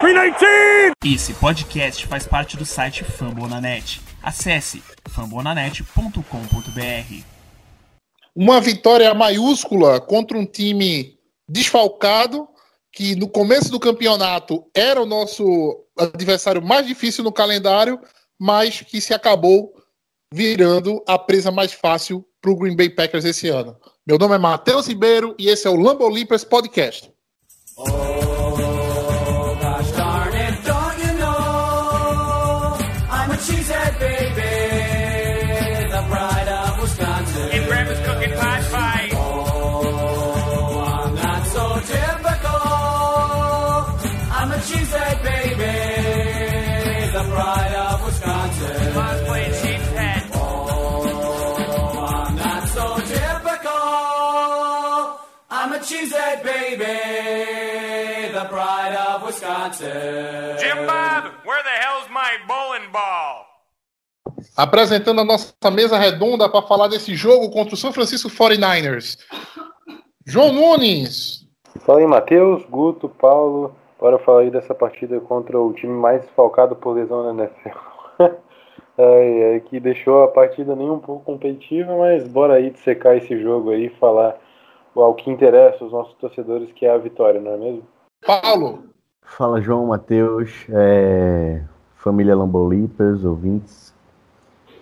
319! Esse podcast faz parte do site Fambonanet. Acesse fambonanet.com.br. Uma vitória maiúscula contra um time desfalcado, que no começo do campeonato era o nosso adversário mais difícil no calendário, mas que se acabou virando a presa mais fácil para o Green Bay Packers esse ano. Meu nome é Matheus Ribeiro e esse é o Lambo Podcast. And Jim Bob, where the hell's my bowling ball? Apresentando a nossa mesa redonda para falar desse jogo contra o São Francisco 49ers. João Nunes. Fala aí, Matheus, Guto, Paulo. Bora falar aí dessa partida contra o time mais desfalcado por lesão na NFL. Ai, ai, que deixou a partida nem um pouco competitiva, mas bora aí secar esse jogo aí e falar ao que interessa os nossos torcedores, que é a vitória, não é mesmo? Paulo. Fala João Matheus, é, família Lambolipers, ouvintes.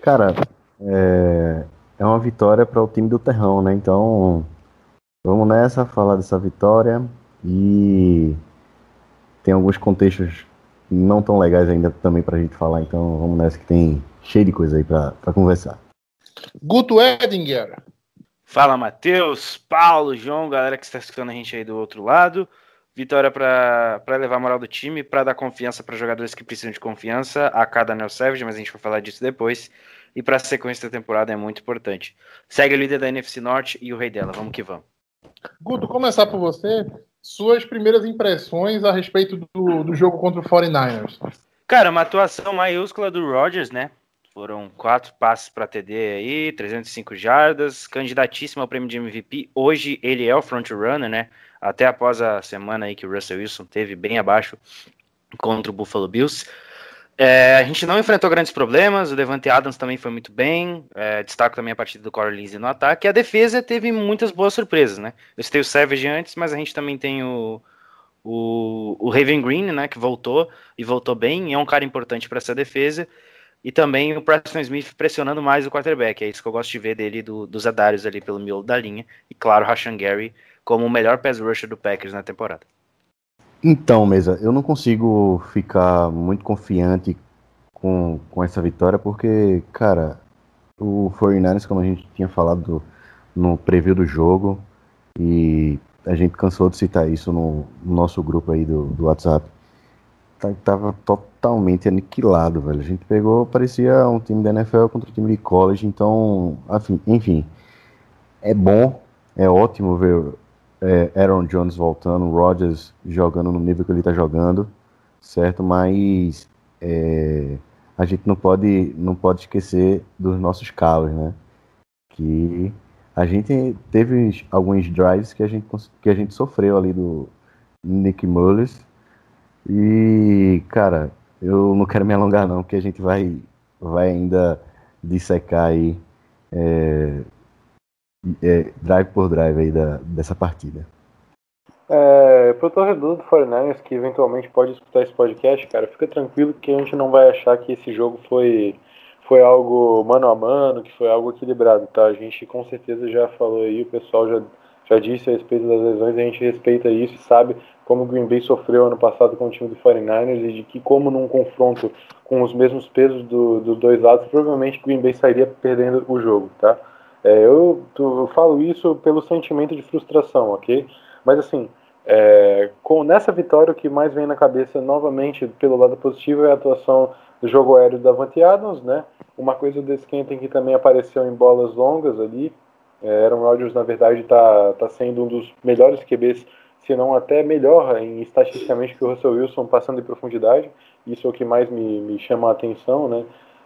Cara, é, é uma vitória para o time do Terrão, né? Então vamos nessa, falar dessa vitória e tem alguns contextos não tão legais ainda também pra gente falar, então vamos nessa que tem cheio de coisa aí pra conversar. Guto Edinger. Fala, Matheus, Paulo, João, galera que está escutando a gente aí do outro lado. Vitória para levar a moral do time, para dar confiança para jogadores que precisam de confiança, a cada Nel Savage, mas a gente vai falar disso depois. E para a sequência da temporada é muito importante. Segue o líder da NFC Norte e o rei dela, vamos que vamos. Guto, começar por você. Suas primeiras impressões a respeito do, do jogo contra o 49ers. Cara, uma atuação maiúscula do Rodgers, né? Foram quatro passes para TD aí, 305 jardas, candidatíssimo ao prêmio de MVP. Hoje ele é o front runner, né? Até após a semana aí que o Russell Wilson teve bem abaixo contra o Buffalo Bills. É, a gente não enfrentou grandes problemas, o Devante Adams também foi muito bem, é, destaco também a partida do Corey no ataque, a defesa teve muitas boas surpresas, né? Eu citei o Savage antes, mas a gente também tem o, o, o Raven Green, né, que voltou, e voltou bem, e é um cara importante para essa defesa, e também o Preston Smith pressionando mais o quarterback, é isso que eu gosto de ver dele, do, dos adários ali pelo miolo da linha, e claro, Rashan Gary como o melhor pass rusher do Packers na temporada. Então, Mesa, eu não consigo ficar muito confiante com, com essa vitória, porque, cara, o 49ers, como a gente tinha falado no preview do jogo, e a gente cansou de citar isso no, no nosso grupo aí do, do WhatsApp, tava totalmente aniquilado, velho. A gente pegou, parecia um time da NFL contra um time de college, então, afim, enfim, é bom, é ótimo ver é, Aaron Jones voltando, Rodgers jogando no nível que ele está jogando, certo? Mas é, a gente não pode, não pode esquecer dos nossos calos, né? Que a gente teve alguns drives que a gente, que a gente sofreu ali do Nick Mullins. E, cara, eu não quero me alongar não, porque a gente vai, vai ainda dissecar aí é, é, drive por drive aí da, dessa partida. É, pro torcedor do 49ers que eventualmente pode escutar esse podcast, cara, fica tranquilo que a gente não vai achar que esse jogo foi, foi algo mano a mano, que foi algo equilibrado, tá? A gente com certeza já falou aí, o pessoal já, já disse a respeito das lesões, a gente respeita isso e sabe como o Green Bay sofreu ano passado com o time do 49ers e de que como num confronto com os mesmos pesos do, dos dois lados, provavelmente Green Bay sairia perdendo o jogo, tá? É, eu, eu, falo isso pelo sentimento de frustração, ok? Mas assim, é, com nessa vitória o que mais vem na cabeça novamente pelo lado positivo é a atuação do jogo aéreo da Davante Adams, né? Uma coisa desse Kenton que também apareceu em bolas longas ali. É, Aaron Rodgers na verdade está tá sendo um dos melhores QBs, se não até melhor em estatisticamente que o Russell Wilson passando em profundidade. Isso é o que mais me, me chama a atenção, né?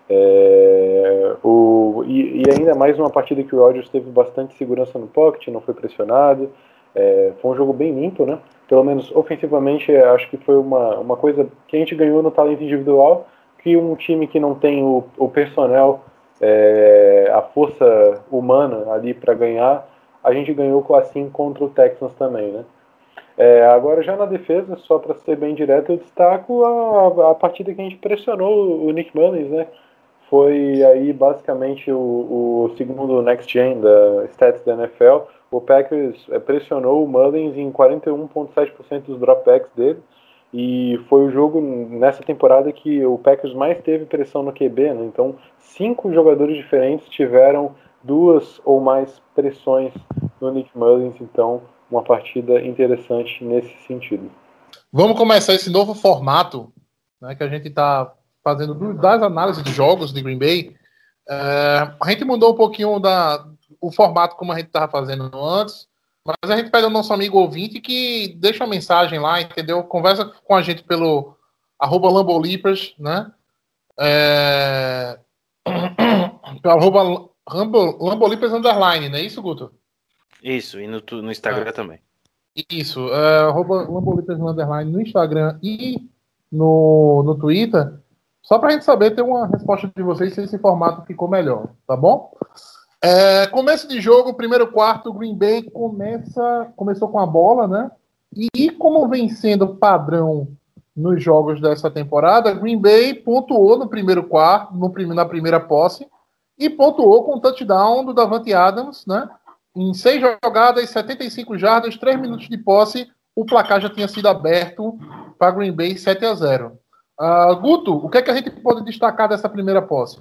É, o, e, e, ainda mais uma partida que o Rodgers teve bastante segurança no pocket, não foi pressionado. É, foi um jogo bem limpo, né? pelo menos ofensivamente, acho que foi uma, uma coisa que a gente ganhou no talento individual, que um time que não tem o, o personnel, é, a força humana ali para ganhar, a gente ganhou assim contra o Texans também, né? É, agora já na defesa, só para ser bem direto, eu destaco a, a partida que a gente pressionou o Nick Mullins, né? Foi aí basicamente o, o segundo next gen da stats da NFL. O Packers é, pressionou o Mullins em 41,7% dos dropbacks dele. E foi o jogo nessa temporada que o Packers mais teve pressão no QB, né? Então, cinco jogadores diferentes tiveram duas ou mais pressões no Nick Mullins. Então, uma partida interessante nesse sentido. Vamos começar esse novo formato né, que a gente está fazendo das análises de jogos de Green Bay. É, a gente mudou um pouquinho da, o formato como a gente estava fazendo antes, mas a gente pede ao nosso amigo ouvinte que deixa uma mensagem lá, entendeu? Conversa com a gente pelo arroba Lambolipers, né? É, arroba Lambolipers underline, não é isso, Guto? Isso, e no, no Instagram é. também. Isso, é, arroba Underline no Instagram e no, no Twitter, só para a gente saber ter uma resposta de vocês se esse formato ficou melhor, tá bom? É, começo de jogo, primeiro quarto, Green Bay começa, começou com a bola, né? E como vem sendo padrão nos jogos dessa temporada, Green Bay pontuou no primeiro quarto, no, na primeira posse, e pontuou com o touchdown do Davante Adams, né? Em seis jogadas, 75 jardas, 3 minutos de posse, o placar já tinha sido aberto para Green Bay 7 a 0. Uh, ah, Guto, o que, é que a gente pode destacar dessa primeira posse?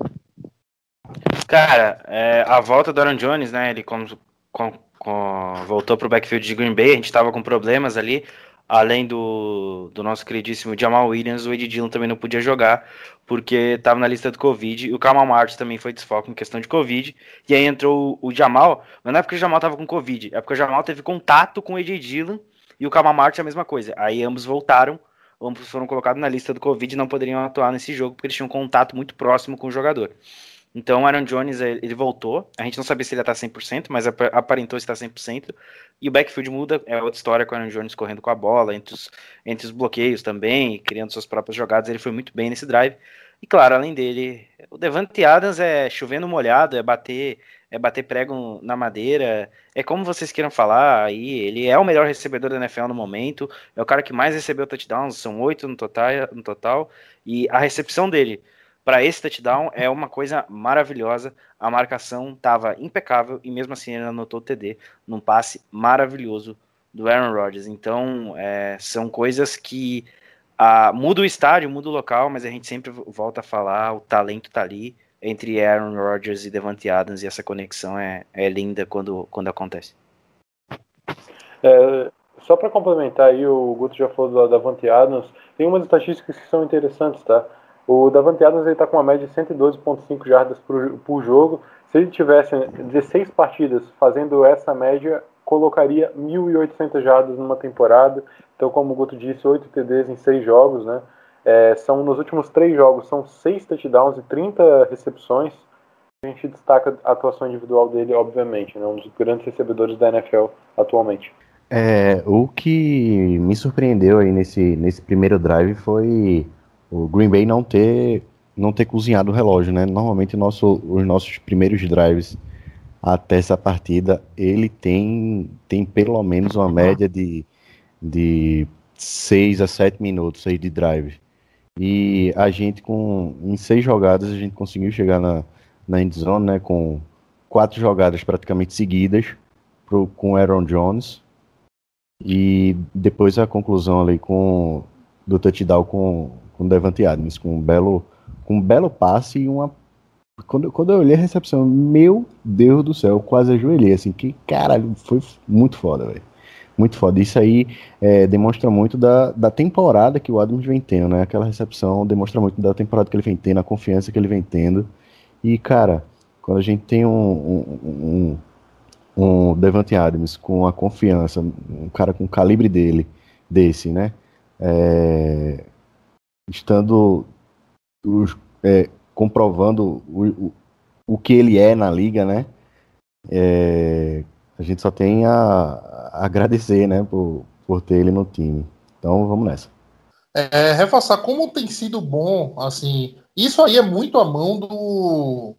Cara, é, a volta do Aaron Jones, né? Ele com, com, com, voltou para o backfield de Green Bay, a gente estava com problemas ali além do, do nosso queridíssimo Jamal Williams, o Ed Dillon também não podia jogar, porque estava na lista do Covid, e o Kamal Martins também foi desfoque em questão de Covid, e aí entrou o, o Jamal, mas não é porque o Jamal estava com Covid, é porque o Jamal teve contato com o Ed Dillon, e o Kamal Martins é a mesma coisa, aí ambos voltaram, ambos foram colocados na lista do Covid e não poderiam atuar nesse jogo, porque eles tinham contato muito próximo com o jogador. Então, o Aaron Jones, ele voltou. A gente não sabia se ele ia estar 100%, mas aparentou estar 100%. E o backfield muda, é outra história com o Aaron Jones correndo com a bola, entre os, entre os bloqueios também, criando suas próprias jogadas. Ele foi muito bem nesse drive. E claro, além dele, o Devante Adams é chovendo molhado, é bater, é bater prego na madeira, é como vocês queiram falar aí, ele é o melhor recebedor da NFL no momento, é o cara que mais recebeu touchdowns, são oito no total, no total, e a recepção dele para esse touchdown é uma coisa maravilhosa. A marcação estava impecável e mesmo assim ele anotou o TD num passe maravilhoso do Aaron Rodgers. Então, é, são coisas que ah, muda o estádio, muda o local, mas a gente sempre volta a falar, o talento tá ali entre Aaron Rodgers e Devante Adams e essa conexão é, é linda quando, quando acontece. É, só para complementar aí, o Guto já falou do Davante Adams, tem umas estatísticas que são interessantes, tá? O Davante Adams está com uma média de 112,5 jardas por, por jogo. Se ele tivesse 16 partidas fazendo essa média, colocaria 1.800 jardas numa temporada. Então, como o Guto disse, 8 TDs em 6 jogos, né? É, são nos últimos 3 jogos, são 6 touchdowns e 30 recepções. A gente destaca a atuação individual dele, obviamente, né? um dos grandes recebedores da NFL atualmente. É, o que me surpreendeu aí nesse, nesse primeiro drive foi o Green Bay não ter não ter cozinhado o relógio, né? Normalmente nosso, os nossos primeiros drives até essa partida, ele tem, tem pelo menos uma média de, de 6 a 7 minutos aí de drive. E a gente, com em seis jogadas, a gente conseguiu chegar na, na endzone, né? Com quatro jogadas praticamente seguidas pro, com Aaron Jones. E depois a conclusão ali com do touchdown com com o Devante Adams, com um belo, com um belo passe e uma. Quando, quando eu olhei a recepção, meu Deus do céu, eu quase ajoelhei, assim, que caralho, foi muito foda, velho. Muito foda. Isso aí é, demonstra muito da, da temporada que o Adams vem tendo, né? Aquela recepção demonstra muito da temporada que ele vem tendo, a confiança que ele vem tendo. E, cara, quando a gente tem um, um, um, um Devante Adams com a confiança, um cara com o calibre dele, desse, né? É, estando os, é, comprovando o, o, o, que ele é na liga, né? É, a gente só tem a, a agradecer, né, por, por ter ele no time. Então vamos nessa. É, reforçar como tem sido bom, assim, isso aí é muito a mão do,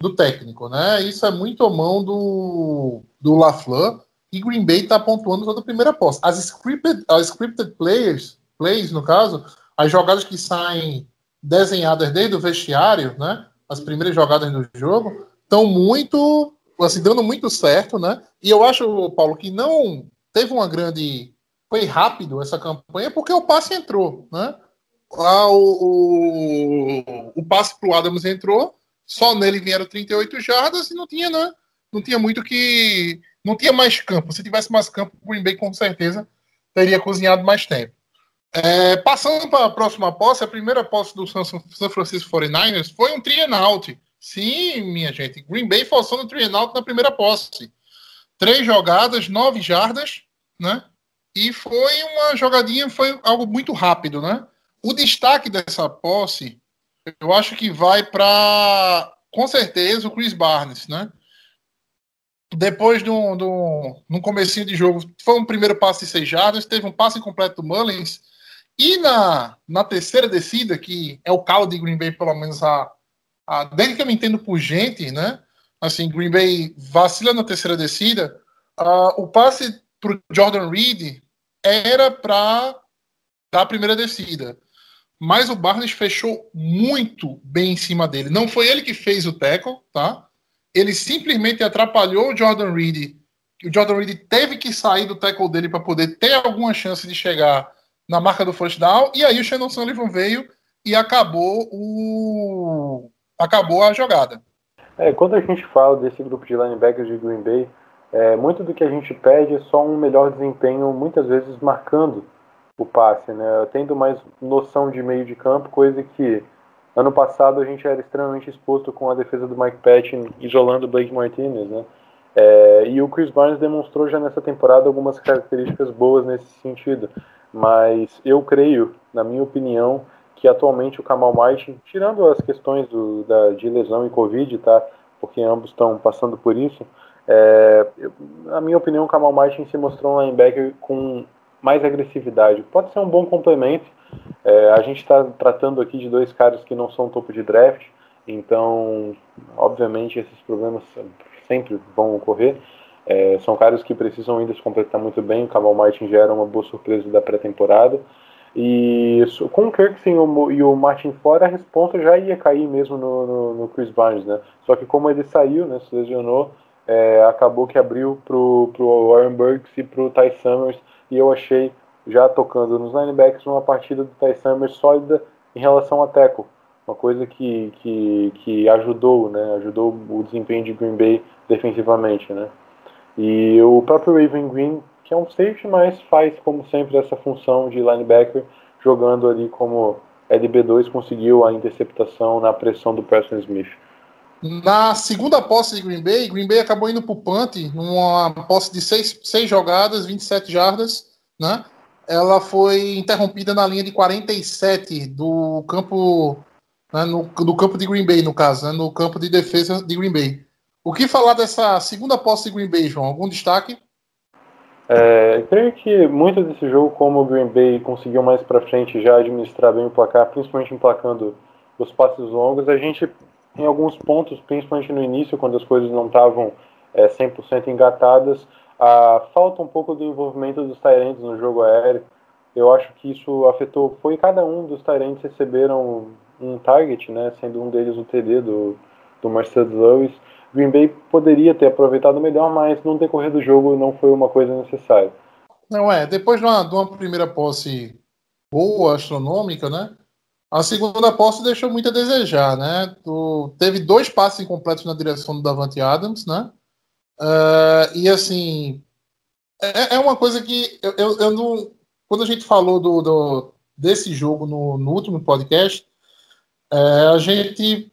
do técnico, né? Isso é muito a mão do, do LaFleur e Green Bay está pontuando toda a primeira posse. As scripted, as scripted players, plays, no caso, as jogadas que saem desenhadas desde o vestiário, né? As primeiras jogadas do jogo, estão muito, assim, dando muito certo, né? E eu acho, Paulo, que não teve uma grande foi rápido essa campanha porque o passe entrou, né? Lá o, o, o passe Adams entrou, só nele vieram 38 jardas e não tinha, né? Não tinha muito que. Não tinha mais campo. Se tivesse mais campo, o Green Bay com certeza teria cozinhado mais tempo. É, passando para a próxima posse, a primeira posse do San Francisco 49ers foi um out. Sim, minha gente. Green Bay forçando o out na primeira posse. Três jogadas, nove jardas, né? E foi uma jogadinha, foi algo muito rápido, né? O destaque dessa posse, eu acho que vai para, com certeza, o Chris Barnes, né? Depois do, do, no comecinho de jogo, foi um primeiro passe de seis jardas, teve um passe completo do Mullins, e na, na terceira descida, que é o calo de Green Bay, pelo menos a, a, desde que eu me entendo por gente, né? Assim, Green Bay vacila na terceira descida, uh, o passe para Jordan Reed era para a primeira descida. Mas o Barnes fechou muito bem em cima dele. Não foi ele que fez o tackle, tá? Ele simplesmente atrapalhou o Jordan Reed. O Jordan Reed teve que sair do tackle dele para poder ter alguma chance de chegar na marca do first down. E aí o Shannon Sullivan veio e acabou o acabou a jogada. É, quando a gente fala desse grupo de linebackers de Green Bay, é, muito do que a gente pede é só um melhor desempenho, muitas vezes marcando o passe, né? Tendo mais noção de meio de campo, coisa que ano passado a gente era extremamente exposto com a defesa do Mike Patton isolando o Blake Martinez, né? É, e o Chris Barnes demonstrou já nessa temporada algumas características boas nesse sentido. Mas eu creio, na minha opinião, que atualmente o Kamal Martin, tirando as questões do, da, de lesão e Covid, tá? Porque ambos estão passando por isso, é, na minha opinião, o Kamal Martin se mostrou um linebacker com mais agressividade. Pode ser um bom complemento. É, a gente está tratando aqui de dois caras que não são topo de draft, então, obviamente, esses problemas sempre vão ocorrer. É, são caras que precisam ainda se completar muito bem. O Kamal Martin já era uma boa surpresa da pré-temporada. E com o Kirksey e o Martin fora, a resposta já ia cair mesmo no, no, no Chris Barnes, né? Só que como ele saiu, né, se lesionou, é, acabou que abriu pro, pro Warren Burks e pro Ty Summers, e eu achei, já tocando nos linebackers, uma partida do Ty Summers sólida em relação a tackle, uma coisa que, que, que ajudou, né, ajudou o desempenho de Green Bay defensivamente, né. E o próprio Raven Green, que é um safety, mas faz, como sempre, essa função de linebacker, jogando ali como LB2, conseguiu a interceptação na pressão do Preston Smith. Na segunda posse de Green Bay, Green Bay acabou indo para o punt, numa posse de seis, seis jogadas, 27 jardas, né? Ela foi interrompida na linha de 47 do campo, né, no, do campo de Green Bay, no caso, né, no campo de defesa de Green Bay. O que falar dessa segunda posse de Green Bay, João? Algum destaque? É, creio que muito desse jogo, como o Green Bay conseguiu mais para frente já administrar bem o placar, principalmente emplacando os passes longos, a gente em alguns pontos, principalmente no início, quando as coisas não estavam é, 100% engatadas, a falta um pouco do envolvimento dos Tyrants no jogo aéreo. Eu acho que isso afetou. Foi cada um dos Tyrants receberam um target, né, sendo um deles o TD do, do Marcelo Lewis. Green Bay poderia ter aproveitado melhor, mas no decorrer do jogo não foi uma coisa necessária. Não é, depois de uma, de uma primeira posse boa, astronômica, né? A segunda posse deixou muito a desejar, né? Tu, teve dois passes incompletos na direção do Davante Adams, né? Uh, e assim, é, é, uma coisa que eu, eu, eu, não. Quando a gente falou do, do desse jogo no, no último podcast, é, a gente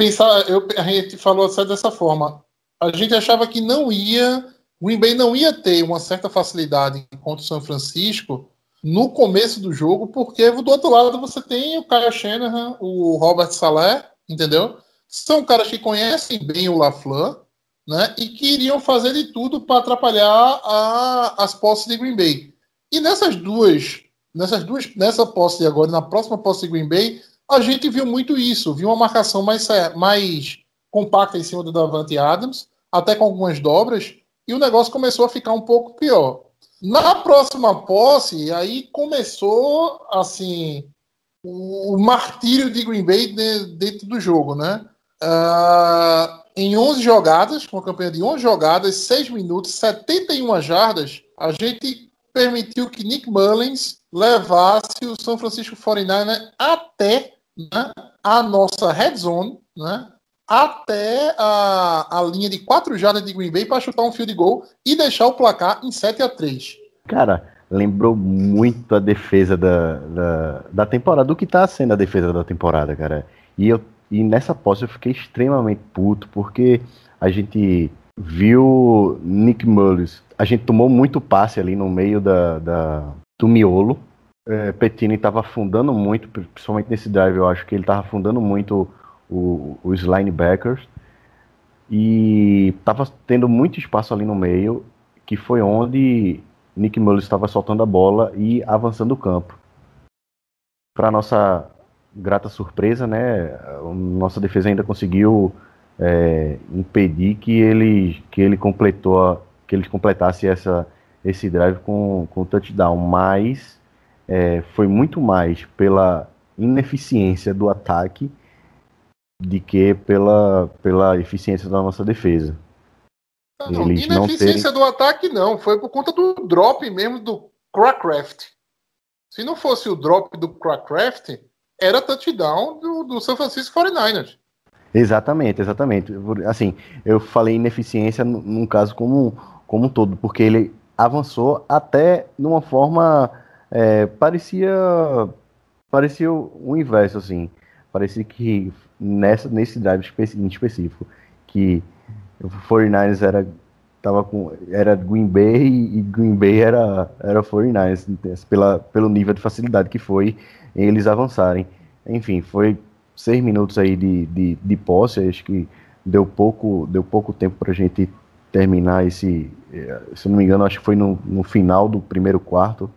pensava, eu, a gente falou assim dessa forma. A gente achava que não ia, o Green Bay não ia ter uma certa facilidade contra o São Francisco no começo do jogo, porque do outro lado você tem o Kyle Shanahan, o Robert Saleh, entendeu? São caras que conhecem bem o LaFleur, né? E que iriam fazer de tudo para atrapalhar a, as posses de Green Bay. E nessas duas, nessas duas, nessa posse de agora na próxima posse de Green Bay, a gente viu muito isso, viu uma marcação mais, mais compacta em cima do Davante Adams, até com algumas dobras, e o negócio começou a ficar um pouco pior. Na próxima posse, aí começou assim o, martírio de Green Bay dentro do jogo, né? Uh, em 11 jogadas, com a campanha de 11 jogadas, 6 minutos, 71 jardas, a gente permitiu que Nick Mullins levasse o São Francisco 49 até né, a nossa red zone, né, até a, a linha de 4 jardas de Green Bay para chutar um field goal e deixar o placar em 7 a 3. Cara, lembrou muito a defesa da, da, da temporada, do que está sendo a defesa da temporada, cara. E, eu, e nessa posse eu fiquei extremamente puto, porque a gente viu Nick Mullins, a gente tomou muito passe ali no meio da, da do miolo. É, Petini estava afundando muito, principalmente nesse drive, eu acho que ele estava afundando muito o, os linebackers. E estava tendo muito espaço ali no meio, que foi onde Nick Mullins estava soltando a bola e avançando o campo. Para nossa grata surpresa, né, nossa defesa ainda conseguiu é, impedir que ele que ele completou que ele completasse essa esse drive com com touchdown, mas é, foi muito mais pela ineficiência do ataque de que pela pela eficiência da nossa defesa. Não, Eles ineficiência não terem... do ataque não, foi por conta do drop mesmo do Crackraft. Se não fosse o drop do Crackraft, era touchdown do, do San Francisco 49ers. Exatamente, exatamente. Assim, eu falei ineficiência num caso como, como um todo, porque ele avançou até numa forma é, parecia parecia o inverso assim. Parecia que nessa nesse drive específico que o 49ers era tava com era Green Bay e Green Bay era era 49ers pela pelo nível de facilidade que foi eles avançarem. Enfim, foi seis minutos aí de, de, de posse, acho que deu pouco deu pouco tempo para a gente terminar esse, eh, se não me engano, acho que foi no, no final do primeiro quarto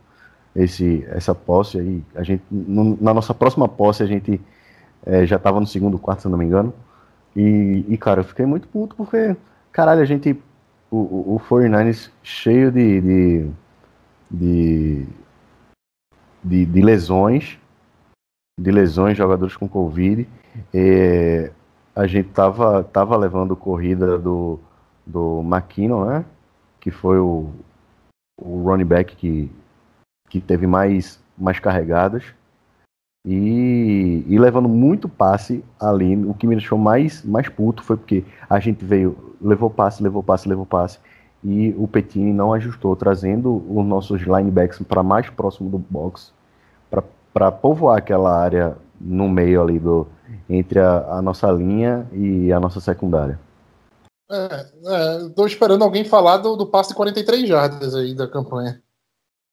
esse essa posse aí. A gente no, na nossa próxima posse a gente é, já estava no segundo quarto, se não me engano. E, e, cara, eu fiquei muito puto porque, caralho, a gente. O, o, o 49ers cheio de de, de, de, de lesões, de lesões, jogadores com Covid. É, a gente tava, tava levando corrida do, do McKinnon, né? Que foi o, o running back que, que teve mais, mais carregadas e, e, levando muito passe ali. O que me deixou mais, mais puto foi porque a gente veio, levou passe, levou passe, levou passe, e o Petini não ajustou, trazendo os nossos linebacks para mais próximo do box, para povoar aquela área no meio ali do entre a, a nossa linha e a nossa secundária. Estou é, esperando alguém falar do, do passe de 43 jardas aí da campanha.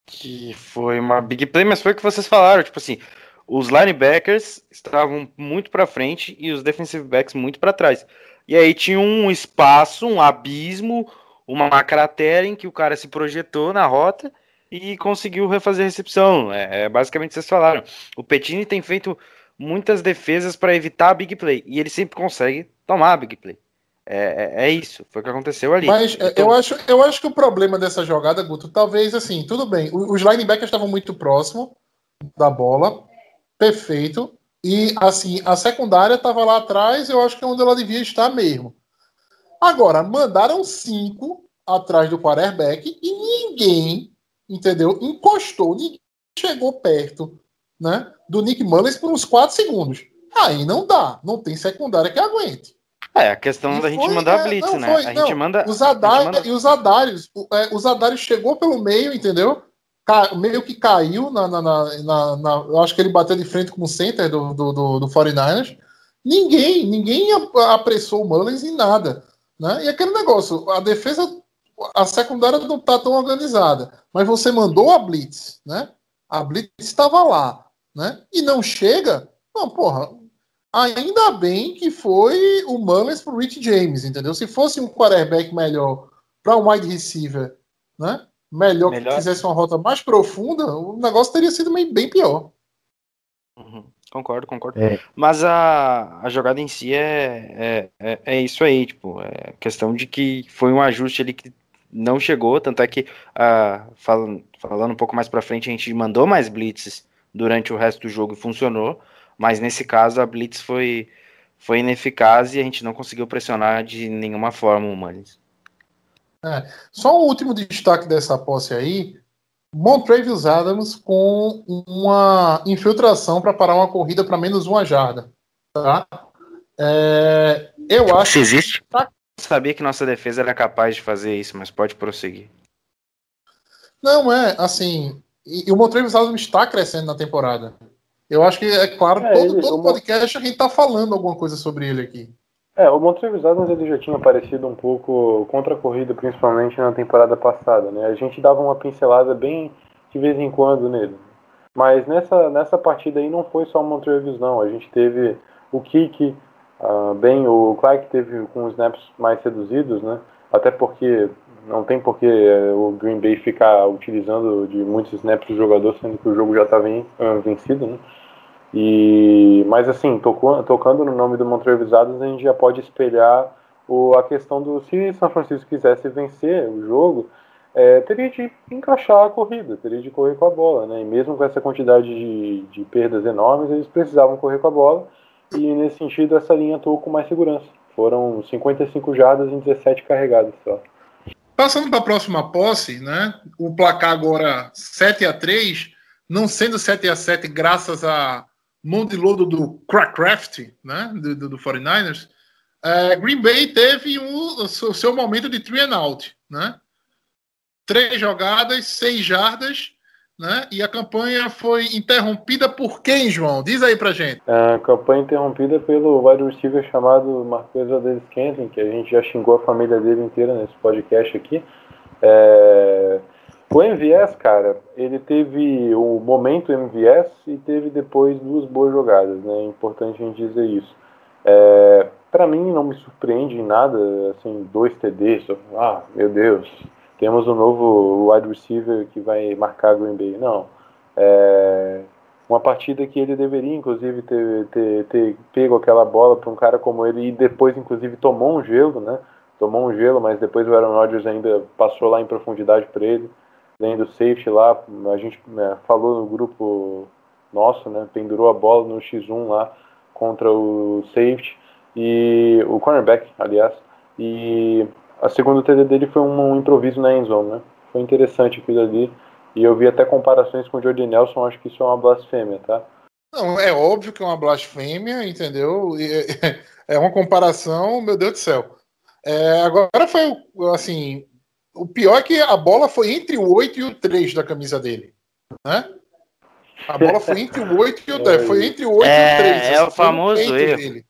Que foi uma big play, mas foi o que vocês falaram, tipo assim, os linebackers estavam muito para frente e os defensive backs muito para trás. E aí tinha um espaço, um abismo, uma cratera em que o cara se projetou na rota e conseguiu refazer a recepção. É, é basicamente vocês falaram. O Petini tem feito muitas defesas para evitar a big play e ele sempre consegue tomar a big play. É, é, é isso, foi o que aconteceu ali. Mas é, então... eu, acho, eu acho que o problema dessa jogada, Guto, talvez assim, tudo bem, os linebackers estavam muito próximos da bola, perfeito. E assim, a secundária estava lá atrás, eu acho que é onde ela devia estar mesmo. Agora, mandaram cinco atrás do quarterback e ninguém, entendeu? Encostou, ninguém chegou perto né, do Nick Mullins por uns quatro segundos. Aí não dá, não tem secundária que aguente. É, a questão e da foi, gente mandar é, blitz, né? Foi, a não, gente manda. Os Adar, manda... E os Adários, é, os Adários chegou pelo meio, entendeu? meio que caiu na, na, na, na, Eu acho que ele bateu de frente com o center do, do, do, do 49ers. Ninguém, ninguém apressou o Mullins em nada. Né? E aquele negócio, a defesa, a secundária não está tão organizada, mas você mandou a Blitz, né? A Blitz estava lá, né? E não chega. Não, porra, ainda bem que foi o Mullins pro Rich James, entendeu? Se fosse um quarterback melhor para um wide receiver, né? melhor, Melhor. que fizesse uma rota mais profunda, o negócio teria sido bem, bem pior. Uhum, Concordo, concordo. É. Mas a, a jogada em si é, é, é, é isso aí, tipo, é questão de que foi um ajuste ali que não chegou, tanto é que, ah, falando, falando um pouco mais pra frente, a gente mandou mais blitzes durante o resto do jogo e funcionou, mas nesse caso a blitz foi, foi ineficaz e a gente não conseguiu pressionar de nenhuma forma o Mullins. Só um último destaque dessa posse aí. Montrevious Adams com uma infiltração para parar uma corrida para menos uma jarda. Tá? É, eu acho Se existe. Sabia que nossa defesa era capaz de fazer isso, mas pode prosseguir. Não, é, assim. E, e o Montrevious Adams está crescendo na temporada. Eu acho que, é claro, É, todo, ele- todo o- podcast a gente tá falando alguma coisa sobre ele aqui. É, o Montrevis Adams ele já tinha aparecido um pouco contra a corrida, principalmente na temporada passada, né? A gente dava uma pincelada bem de vez em quando nele. Mas nessa, nessa partida aí não foi só o Montrevis não, a gente teve o Kiki, ah, bem o Clark teve com os snaps mais reduzidos, né? Até porque não tem por que eh, o Green Bay ficar utilizando de muitos snaps do jogador, sendo que o jogo já estava vencido, né? E, mas assim, tocou, tocando no nome do Montrevis Adams, a gente já pode espelhar o, a questão do se São Francisco quisesse vencer o jogo, é, teria de encaixar a corrida, teria de correr com a bola, né? E mesmo com essa quantidade de, de perdas enormes, eles precisavam correr com a bola. E nesse sentido, essa linha atuou com mais segurança. Foram 55 jardas em 17 carregadas só. Passando para a próxima posse, né? O placar agora 7 a 3 não sendo 7 a 7 graças a mão de lodo do Crackcraft, né? Do, do, do 49ers. é, Green Bay teve um- o seu, momento de three and out, né? Três jogadas, seis jardas, né? E a campanha foi interrompida por quem, João? Diz aí pra gente. A campanha interrompida pelo wide receiver chamado Marquês Valdez Scantling, que a gente já xingou a família dele inteira nesse podcast aqui. É, O MVS, cara, ele teve o momento MVS e teve depois duas boas jogadas, né? É importante a gente dizer isso. É, para mim não me surpreende em nada, assim, dois TDs, ah, meu Deus, temos um novo wide receiver que vai marcar Green Bay. Não. É, uma partida que ele deveria, inclusive, ter, ter, ter pego aquela bola para um cara como ele e depois, inclusive, tomou um gelo, né? Tomou um gelo, mas depois o Aaron Rodgers ainda passou lá em profundidade para ele, além do safety lá. A gente né, falou no grupo nosso, né? Pendurou a bola no X1 lá contra o safety e o cornerback, aliás. E a segunda TD dele foi um, um improviso na endzone, né? Foi interessante aquilo ali. E eu vi até comparações com o Jordi Nelson, acho que isso é uma blasfêmia, tá? Não, é óbvio que é uma blasfêmia, entendeu? E, É uma comparação, meu Deus do céu. É, agora foi, assim, o pior é que a bola foi entre o 8 e o 3 da camisa dele, né? A bola foi entre o 8 e o 10, foi entre o 8 É, e o 3. é assim, o no famoso erro. dele.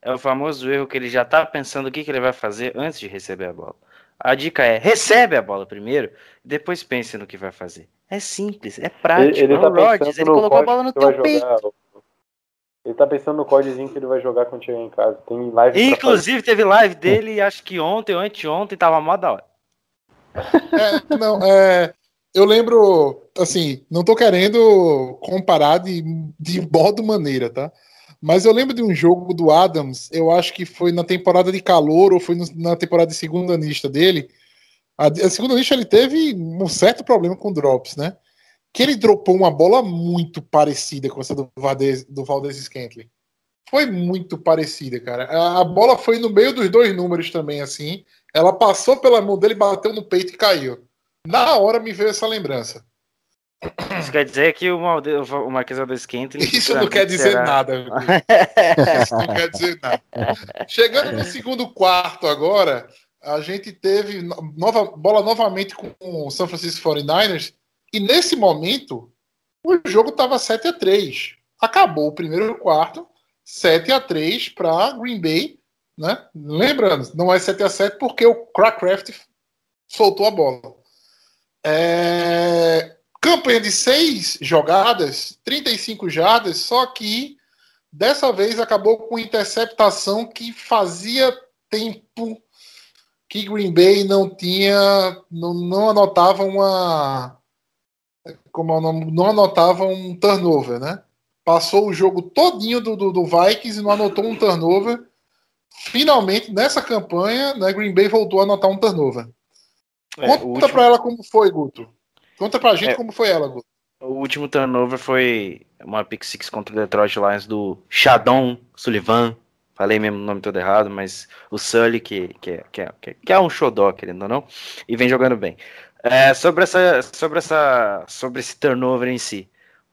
É o famoso erro que ele já tá pensando o que, que ele vai fazer antes de receber a bola. A dica é: recebe a bola primeiro, depois pense no que vai fazer. É simples, é prático. Ele, ele é tá Rodgers, pensando ele colocou a bola no teu peito. jogar. Ele tá pensando no códigozinho que ele vai jogar quando chegar em casa. Tem live Inclusive, teve live dele, acho que ontem ou anteontem, tava mó da hora. É, não, é, eu lembro, assim, não tô querendo comparar de, de modo maneira, tá? Mas eu lembro de um jogo do Adams, eu acho que foi na temporada de calor ou foi no- na temporada de segunda lista dele. A, a segunda lista ele teve um certo problema com drops, né? Que ele dropou uma bola muito parecida com essa do Valdez, do Valdez Scantling. Foi muito parecida, cara. A, a bola foi no meio dos dois números também, assim. Ela passou pela mão dele, bateu no peito e caiu. Na hora me veio essa lembrança. Isso quer dizer que o, Malde... o Marquês Aldo Scantling Isso não quer dizer nada. viu? Isso não quer dizer nada. Chegando no segundo quarto agora, a gente teve no- nova, bola novamente com o San Francisco 49ers. E nesse momento, o jogo estava 7 a 3 Acabou o primeiro quarto, 7 a 3 para Green Bay. Né? Lembrando, não é 7 a 7 porque o Crackcraft soltou a bola. É, Campanha de seis jogadas, 35 jardas, só que dessa vez acabou com interceptação que fazia tempo que Green Bay não tinha, não, não anotava uma, como não, não anotava um turnover, né? Passou o jogo todinho do, do, do Vikings e não anotou um turnover. Finalmente, nessa campanha, né, Green Bay voltou a anotar um turnover. É, Conta último... pra ela como foi, Guto. Conta pra gente é, como foi ela, Guto. O último turnover foi uma pick six contra o Detroit Lions do Shadon Sullivan. Falei mesmo o nome todo errado, mas o Sully, que, que, que, que, que é um xodó, querendo ou não, e vem jogando bem. É, sobre, essa, sobre, essa, sobre esse turnover em si.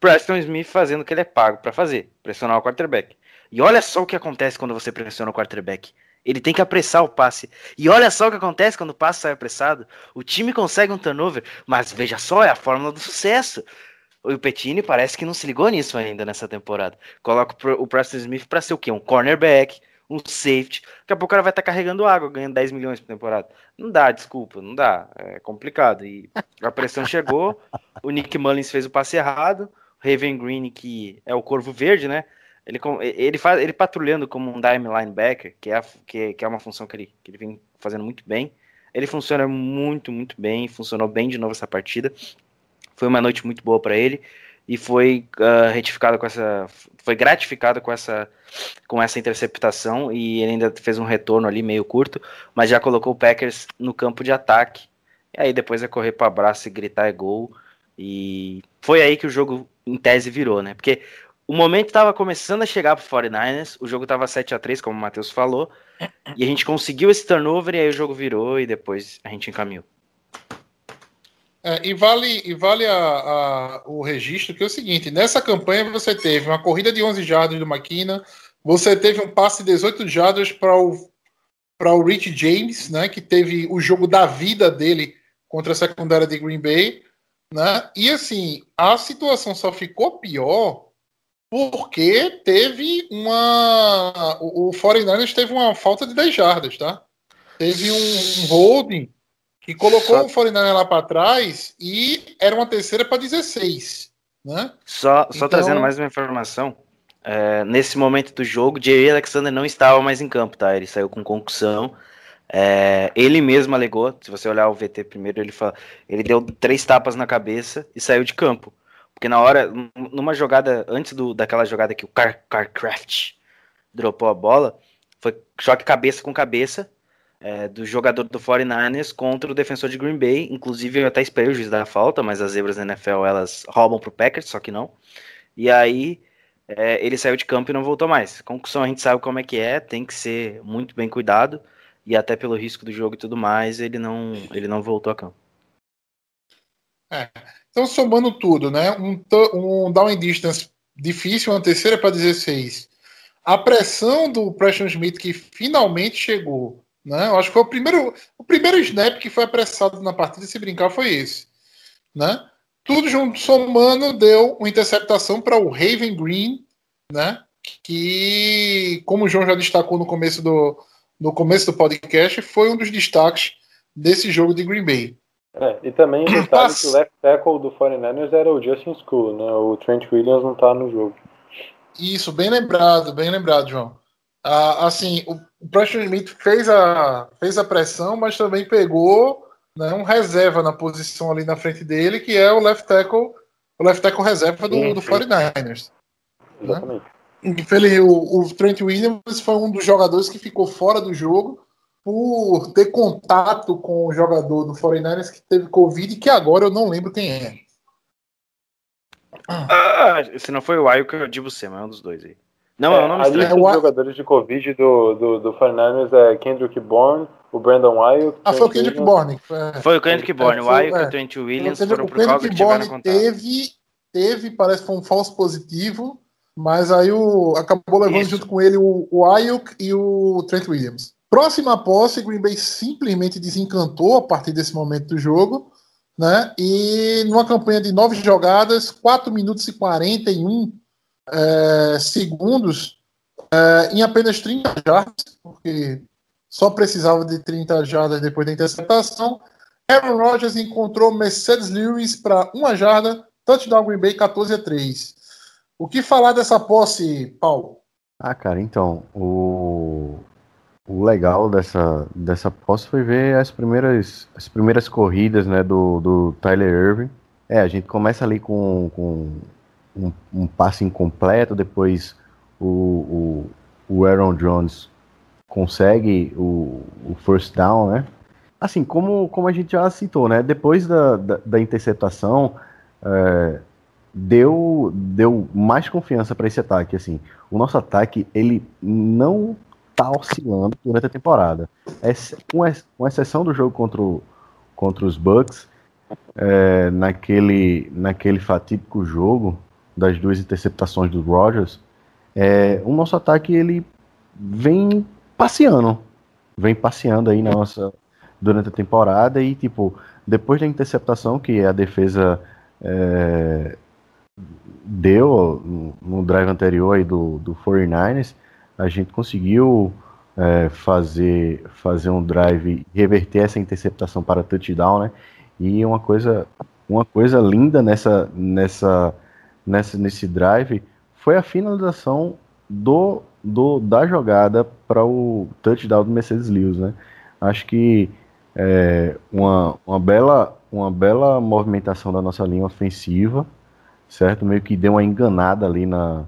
Preston Smith fazendo o que ele é pago para fazer, pressionar o quarterback. E olha só o que acontece quando você pressiona o quarterback. Ele tem que apressar o passe. E olha só o que acontece quando o passe sai apressado. O time consegue um turnover, mas veja só, é a fórmula do sucesso. O Petini parece que não se ligou nisso ainda nessa temporada. Coloca o Preston Smith para ser o quê? Um cornerback, um safety. Daqui a pouco o cara vai estar tá carregando água, ganhando 10 milhões por temporada. Não dá, desculpa, não dá. É complicado. E a pressão chegou, o Nick Mullins fez o passe errado, Raven Green, que é o Corvo Verde, né? Ele, ele, faz, ele patrulhando como um dime linebacker, que é, que, que é uma função que ele, que ele vem fazendo muito bem. Ele funciona muito, muito bem, funcionou bem de novo essa partida. Foi uma noite muito boa para ele e foi uh, retificado com essa, foi gratificado com essa, com essa interceptação e ele ainda fez um retorno ali meio curto, mas já colocou o Packers no campo de ataque. E aí depois é correr para abraço e gritar é gol. E foi aí que o jogo em tese virou, né? Porque o momento estava começando a chegar para 49ers, o jogo estava 7 a 3 como o Matheus falou, e a gente conseguiu esse turnover e aí o jogo virou e depois a gente encaminhou. É, e vale, e vale a, a, o registro que é o seguinte: nessa campanha você teve uma corrida de 11 jardas do Maquina, você teve um passe de 18 jardas para o, o Rich James, né, que teve o jogo da vida dele contra a secundária de Green Bay. Né? E assim, a situação só ficou pior porque teve uma. O, o 49ers teve uma falta de 10 jardas, tá? Teve um, um holding que colocou só... o 49 lá para trás e era uma terceira para 16. Né? Só, só então... trazendo mais uma informação. É, nesse momento do jogo, Jerry Alexander não estava mais em campo, tá? Ele saiu com concussão. É, ele mesmo alegou, se você olhar o VT primeiro, ele fala, ele deu três tapas na cabeça e saiu de campo. Porque na hora, numa jogada, antes do, daquela jogada que o Car, Carcraft dropou a bola, foi choque cabeça com cabeça é, do jogador do 49ers contra o defensor de Green Bay. Inclusive, eu até esperei o juiz dar a falta, mas as zebras da NFL elas roubam pro Packers, só que não. E aí é, ele saiu de campo e não voltou mais. Concussão a gente sabe como é que é, tem que ser muito bem cuidado. E até pelo risco do jogo e tudo mais, ele não, ele não voltou a campo. É. Então, somando tudo, né? Um, um down distance difícil, uma terceira para 16. A pressão do Preston Smith, que finalmente chegou, né? Eu acho que foi o primeiro, o primeiro snap que foi apressado na partida, se brincar, foi esse. Né? Tudo junto, somando, deu uma interceptação para o Raven Green, né? que, como o João já destacou no começo do, no começo do podcast, foi um dos destaques desse jogo de Green Bay. É, e também detalhe que o left tackle do 49ers era o Justin School, né? O Trent Williams não tá no jogo. Isso, bem lembrado, bem lembrado, João. Ah, assim, o Preston Smith fez a, fez a pressão, mas também pegou né, um reserva na posição ali na frente dele, que é o left tackle, o left tackle reserva do, do 49ers. Né? Infeliz, o, o Trent Williams foi um dos jogadores que ficou fora do jogo por ter contato com o jogador do 49ers que teve Covid, que agora eu não lembro quem é. Ah, se não foi o Ayuk, eu digo você, mas é um dos dois aí. Não, é, é o nome lista dos jogadores de Covid do, do, do Fernandes é Kendrick Bourne, o Brandon Ayuk. Ah, foi o Kendrick Bourne. É. Foi o Kendrick Bourne, o Ayuk e o Trent Williams o foram pro Kendrick Bourne teve, teve, parece que foi um falso positivo, mas aí o, acabou levando Isso. junto com ele o, o Ayuk e o Trent Williams. Próxima posse, Green Bay simplesmente desencantou a partir desse momento do jogo, né? E numa campanha de nove jogadas, 4 minutos e 41 é, segundos é, em apenas 30 jardas, porque só precisava de 30 jardas depois da interceptação. Aaron Rodgers encontrou Mercedes Lewis para uma jarda, touchdown Green Bay 14 a 3. O que falar dessa posse, Paulo? Ah, cara, então, o... o legal dessa, dessa posse foi ver as primeiras, as primeiras corridas né, do, do Tyler Irving. É, a gente começa ali com, com um, um passe incompleto, depois o, o, o Aaron Jones consegue o, o first down, né? Assim, como, como a gente já citou, né? Depois da, da, da interceptação, é, deu, deu mais confiança para esse ataque. Assim, o nosso ataque ele não tá oscilando durante a temporada. Com, com exceção do jogo contra, o, contra os Bucks, é, naquele, naquele fatídico jogo das duas interceptações dos Rogers, é, o nosso ataque ele vem passeando, vem passeando aí na nossa durante a temporada e tipo depois da interceptação que a defesa é, deu no, drive anterior aí do, do 49ers, a gente conseguiu é, fazer, fazer um drive, reverter essa interceptação para touchdown, né? E uma coisa, uma coisa linda nessa, nessa, nessa, nesse drive foi a finalização do, do da jogada para o touchdown do Mercedes Lewis, né? Acho que é, uma, uma, bela, uma bela movimentação da nossa linha ofensiva, certo? Meio que deu uma enganada ali na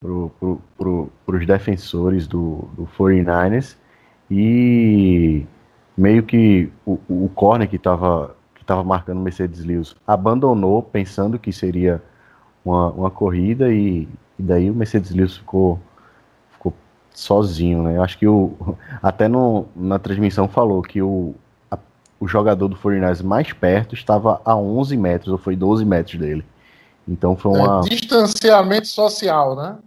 pro, pro, pro, defensores do, do 49ers e meio que o, o corner que estava que tava marcando Mercedes Lewis abandonou pensando que seria uma, uma corrida e, e daí o Mercedes Lewis ficou ficou sozinho, né? Eu acho que o até no, na transmissão falou que o, o jogador do 49ers mais perto estava a 11 metros, ou foi 12 metros dele. Então foi uma. É, distanciamento social, né?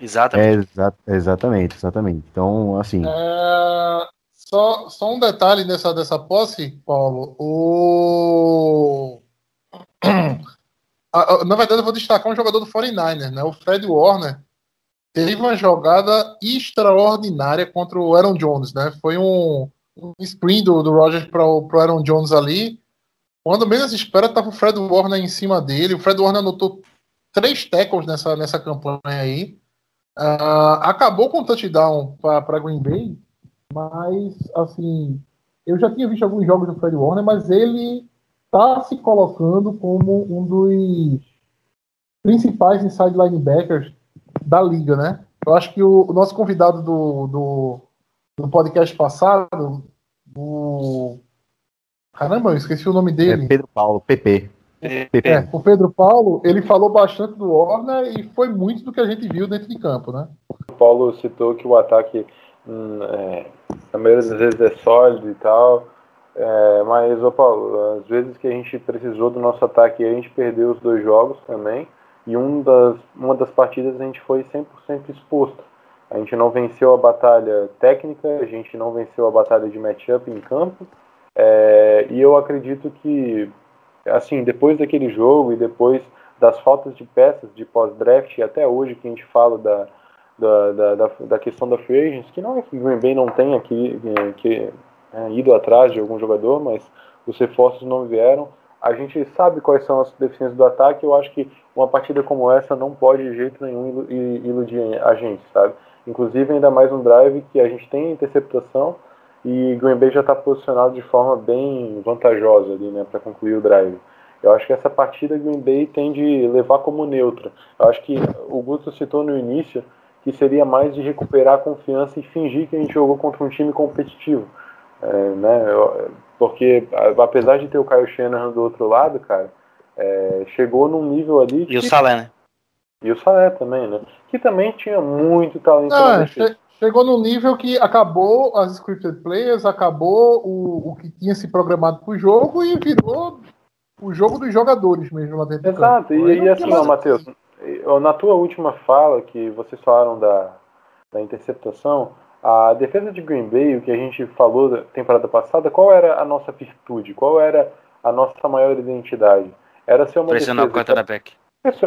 Exatamente. É, exa exatamente, exatamente. Então, assim. É... Só, só um detalhe nessa dessa posse, Paulo. O... Na verdade, eu vou destacar um jogador do 49ers, né? O Fred Warner. Teve uma jogada extraordinária contra o Aaron Jones, né? Foi um, um sprint do, do Rogers para o Aaron Jones ali. Quando menos espera, estava o Fred Warner em cima dele. O Fred Warner anotou três tackles nessa, nessa campanha aí. Uh, acabou com o touchdown para Green Bay, mas assim, eu já tinha visto alguns jogos do Fred Warner, mas ele está se colocando como um dos principais inside linebackers da liga, né? Eu acho que o, o nosso convidado do, do, no podcast passado, o. Caramba, eu esqueci o nome dele. É Pedro Paulo, PP. PP. É, o Pedro Paulo, ele falou bastante do Warner e foi muito do que a gente viu dentro de campo, né? O Paulo citou que o ataque, hum, é, na maioria das vezes, é sólido e tal. É, mas, ô Paulo, às vezes que a gente precisou do nosso ataque, a gente perdeu os dois jogos também. E um das, uma das partidas a gente foi 100% exposto. A gente não venceu a batalha técnica, a gente não venceu a batalha de matchup em campo. É, e eu acredito que, assim, depois daquele jogo e depois das faltas de peças de pós-draft, e até hoje que a gente fala da, da, da, da, da questão da free agents, que não é que o Green Bay não tenha que, que é, ido atrás de algum jogador, mas os reforços não vieram. A gente sabe quais são as deficiências do ataque. Eu acho que uma partida como essa não pode de jeito nenhum iludir a gente, sabe? Inclusive, ainda mais um drive que a gente tem interceptação e Green Bay já está posicionado de forma bem vantajosa ali, né, para concluir o drive. Eu acho que essa partida Green Bay tem de levar como neutra. Eu acho que o Guto citou no início que seria mais de recuperar a confiança e fingir que a gente jogou contra um time competitivo. É, né, porque apesar de ter o Kyle Shanahan do outro lado, cara, é, chegou num nível ali. E que... o Salé, né? E o Salé também, né? Que também tinha muito talento. Ah, che chegou no nível que acabou as scripted players, acabou o, o que tinha se programado pro jogo e virou o jogo dos jogadores mesmo lá dentro Exato, do campo. e, e assim, ó, Matheus, na tua última fala, que vocês falaram da, da interceptação, a defesa de Green Bay, o que a gente falou da temporada passada, qual era a nossa virtude? Qual era a nossa maior identidade? Era ser uma Pressionar defesa... o quarterback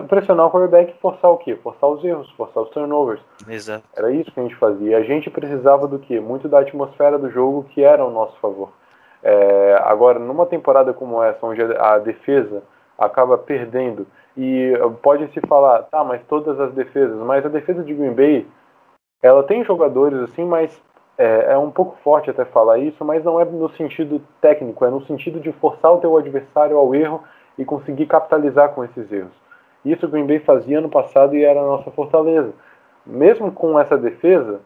pressionar o quarterback e forçar o quê? Forçar os erros, forçar os turnovers. Exato. Era isso que a gente fazia. A gente precisava do quê? Muito da atmosfera do jogo que era ao nosso favor. É, agora, numa temporada como essa, onde a defesa acaba perdendo, e pode se falar, tá, mas todas as defesas, mas a defesa de Green Bay, ela tem jogadores assim, mas é, é, um pouco forte até falar isso, mas não é no sentido técnico, é no sentido de forçar o teu adversário ao erro e conseguir capitalizar com esses erros. Isso o Green Bay fazia ano passado e era a nossa fortaleza. Mesmo com essa defesa,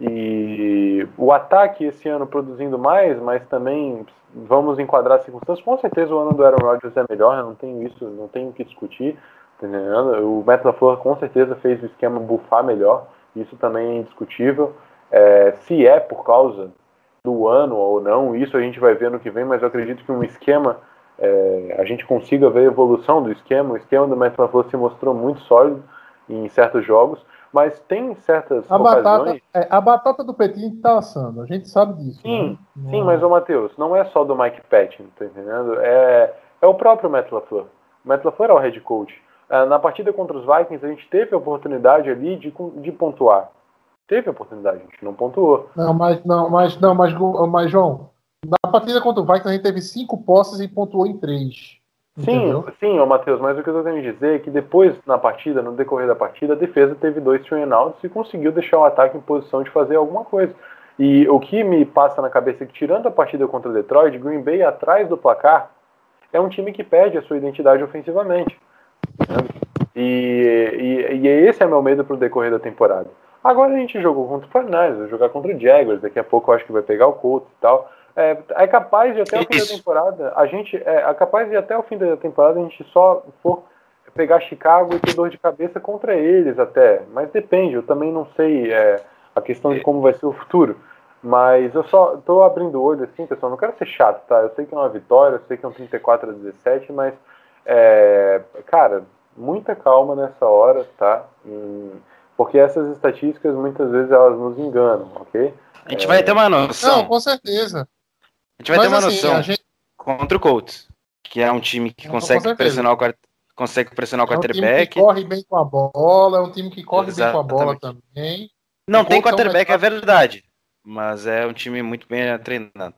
e o ataque esse ano produzindo mais, mas também vamos enquadrar as circunstâncias. Com certeza o ano do Aaron Rodgers é melhor, não tenho isso, não tenho o que discutir. O Matt LaFleur com certeza fez o esquema bufar melhor, isso também é indiscutível. É, se é por causa do ano ou não, isso a gente vai ver no que vem, mas eu acredito que um esquema, é, a gente consiga ver a evolução do esquema. O esquema do LaFleur se mostrou muito sólido em certos jogos mas tem certas a batata, é, a batata do Petinho tá assando, a gente sabe disso. Sim, né? sim, mas o Matheus, não é só do Mike Patton, tá entendendo? É, é o próprio LaFleur. O LaFleur é o head coach. É, na partida contra os Vikings, a gente teve a oportunidade ali de, de pontuar. Teve a oportunidade, a gente não pontuou. Não, mas, não, mas, não, mas, mas João, partida contra o Vikings a gente teve cinco posses e pontuou em três. Sim, sim, ô Matheus, mas o que eu estou querendo dizer é que depois, na partida, no decorrer da partida, a defesa teve dois three outs e conseguiu deixar o ataque em posição de fazer alguma coisa. E o que me passa na cabeça é que, tirando a partida contra o Detroit, Green Bay atrás do placar é um time que perde a sua identidade ofensivamente. E, e, e esse é meu medo para o decorrer da temporada. Agora a gente jogou contra o Cardinals, vai jogar contra o Jaguars, daqui a pouco eu acho que vai pegar o Colts e tal. É, é capaz de até o fim da temporada, a gente é, é capaz de até o fim da temporada a gente só for pegar Chicago e ter dor de cabeça contra eles até, mas depende, eu também não sei é, a questão de como vai ser o futuro. Mas eu só tô abrindo o olho assim, pessoal, não quero ser chato, tá? Eu sei que é uma vitória, eu sei que é um 34 a 17, mas é, cara, muita calma nessa hora, tá? Hum, porque essas estatísticas muitas vezes elas nos enganam, ok? A gente é... vai ter uma noção. Não, com certeza. A gente vai Mas, ter uma assim, noção gente... contra o Colts, que é um time que consegue pressionar o consegue pressionar o quarterback. É um time que corre bem com a bola, é um time que corre Exatamente. bem com a bola também. Não tem quarterback, é, é verdade. Mas é um time muito bem treinado.